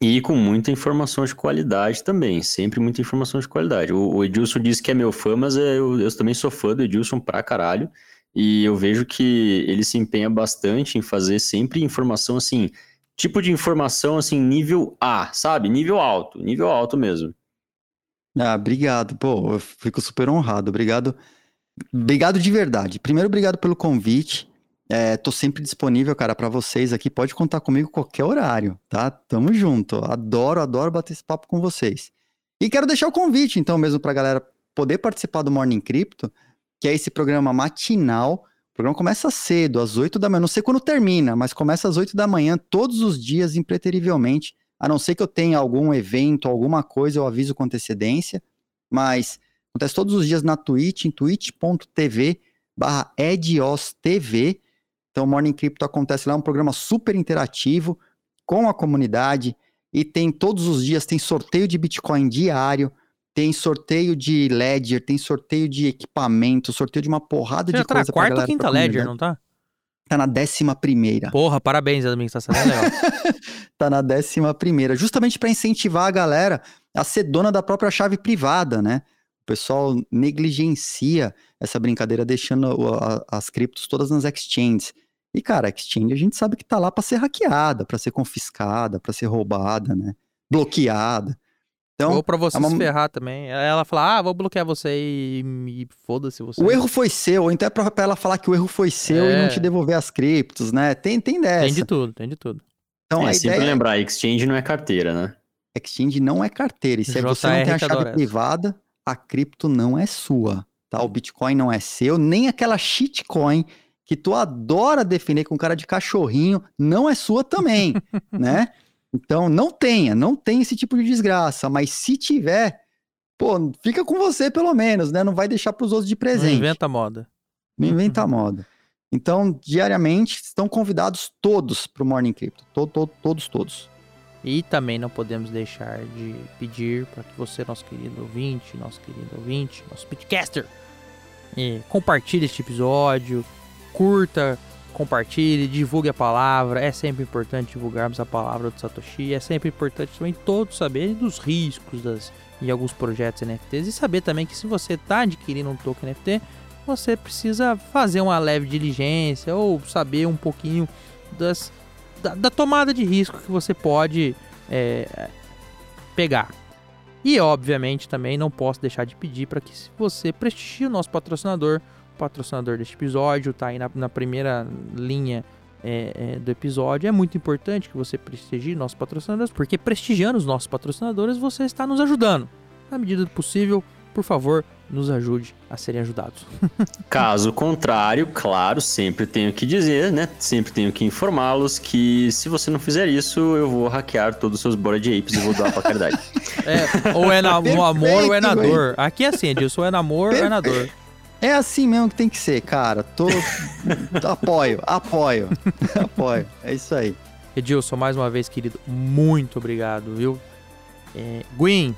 E com muita informação de qualidade também, sempre muita informação de qualidade. O, o Edilson disse que é meu fã, mas eu, eu também sou fã do Edilson pra caralho. E eu vejo que ele se empenha bastante em fazer sempre informação assim tipo de informação assim, nível A, sabe? Nível alto, nível alto mesmo. Ah, obrigado. Pô, eu fico super honrado. Obrigado. Obrigado de verdade. Primeiro, obrigado pelo convite. É, tô sempre disponível, cara, para vocês aqui. Pode contar comigo qualquer horário, tá? Tamo junto. Adoro, adoro bater esse papo com vocês. E quero deixar o convite, então, mesmo pra galera poder participar do Morning Crypto, que é esse programa matinal o programa começa cedo, às 8 da manhã. Não sei quando termina, mas começa às 8 da manhã, todos os dias, impreterivelmente. A não ser que eu tenha algum evento, alguma coisa, eu aviso com antecedência. Mas acontece todos os dias na Twitch, em twitch.tv barra ediostv. Então, Morning Crypto acontece lá, é um programa super interativo com a comunidade. E tem todos os dias, tem sorteio de Bitcoin diário tem sorteio de Ledger, tem sorteio de equipamento, sorteio de uma porrada de tá coisa. Tá na quarta ou quinta Ledger, não tá? Tá na décima primeira. Porra, parabéns, administração tá legal. tá na décima primeira, justamente para incentivar a galera a ser dona da própria chave privada, né? O pessoal negligencia essa brincadeira deixando a, as criptos todas nas exchanges. E cara, a exchange a gente sabe que tá lá para ser hackeada, para ser confiscada, para ser roubada, né? Bloqueada. Então, Ou pra você é uma... se ferrar também. Ela fala, ah, vou bloquear você e, e foda-se você. O erro foi seu, ou então é pra, pra ela falar que o erro foi seu é... e não te devolver as criptos, né? Tem, tem dessa. Tem de tudo, tem de tudo. Então, é, a sempre ideia... lembrar, exchange não é carteira, né? Exchange não é carteira. E se você não tem a chave privada, a cripto não é sua, tá? O Bitcoin não é seu, nem aquela shitcoin que tu adora definir com cara de cachorrinho, não é sua também, né? Então, não tenha, não tenha esse tipo de desgraça, mas se tiver, pô, fica com você pelo menos, né? Não vai deixar pros outros de Não presente. inventa moda. Não inventa moda. Então, diariamente, estão convidados todos pro Morning Crypto. To- to- todos, todos. E também não podemos deixar de pedir para que você, nosso querido ouvinte, nosso querido ouvinte, nosso podcaster, eh, compartilhe este episódio, curta, compartilhe, divulgue a palavra. É sempre importante divulgarmos a palavra do Satoshi. É sempre importante também todos saberem dos riscos das, em alguns projetos NFTs e saber também que se você está adquirindo um token NFT, você precisa fazer uma leve diligência ou saber um pouquinho das, da, da tomada de risco que você pode é, pegar. E obviamente também não posso deixar de pedir para que você prestigie o nosso patrocinador, patrocinador deste episódio, tá aí na, na primeira linha é, é, do episódio. É muito importante que você prestigie nossos patrocinadores, porque prestigiando os nossos patrocinadores você está nos ajudando. Na medida do possível, por favor, nos ajude a serem ajudados. Caso contrário, claro, sempre tenho que dizer, né? Sempre tenho que informá-los que se você não fizer isso, eu vou hackear todos os seus Bored Apes e vou doar pra caridade. É, ou é na, no amor ou é na dor. Aqui é assim, Edilson, ou é namoro ou é na dor. É assim mesmo que tem que ser, cara. Tô... apoio, apoio, apoio. É isso aí. Edilson, mais uma vez, querido, muito obrigado, viu? É, Gwen,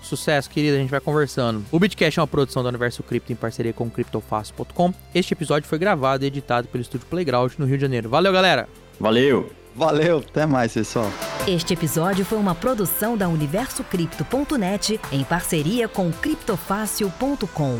sucesso, querido, a gente vai conversando. O Bitcash é uma produção do Universo Cripto em parceria com o CryptoFácil.com. Este episódio foi gravado e editado pelo Estúdio Playground no Rio de Janeiro. Valeu, galera! Valeu! Valeu, até mais, pessoal. Este episódio foi uma produção da UniversoCripto.net em parceria com CryptoFácil.com.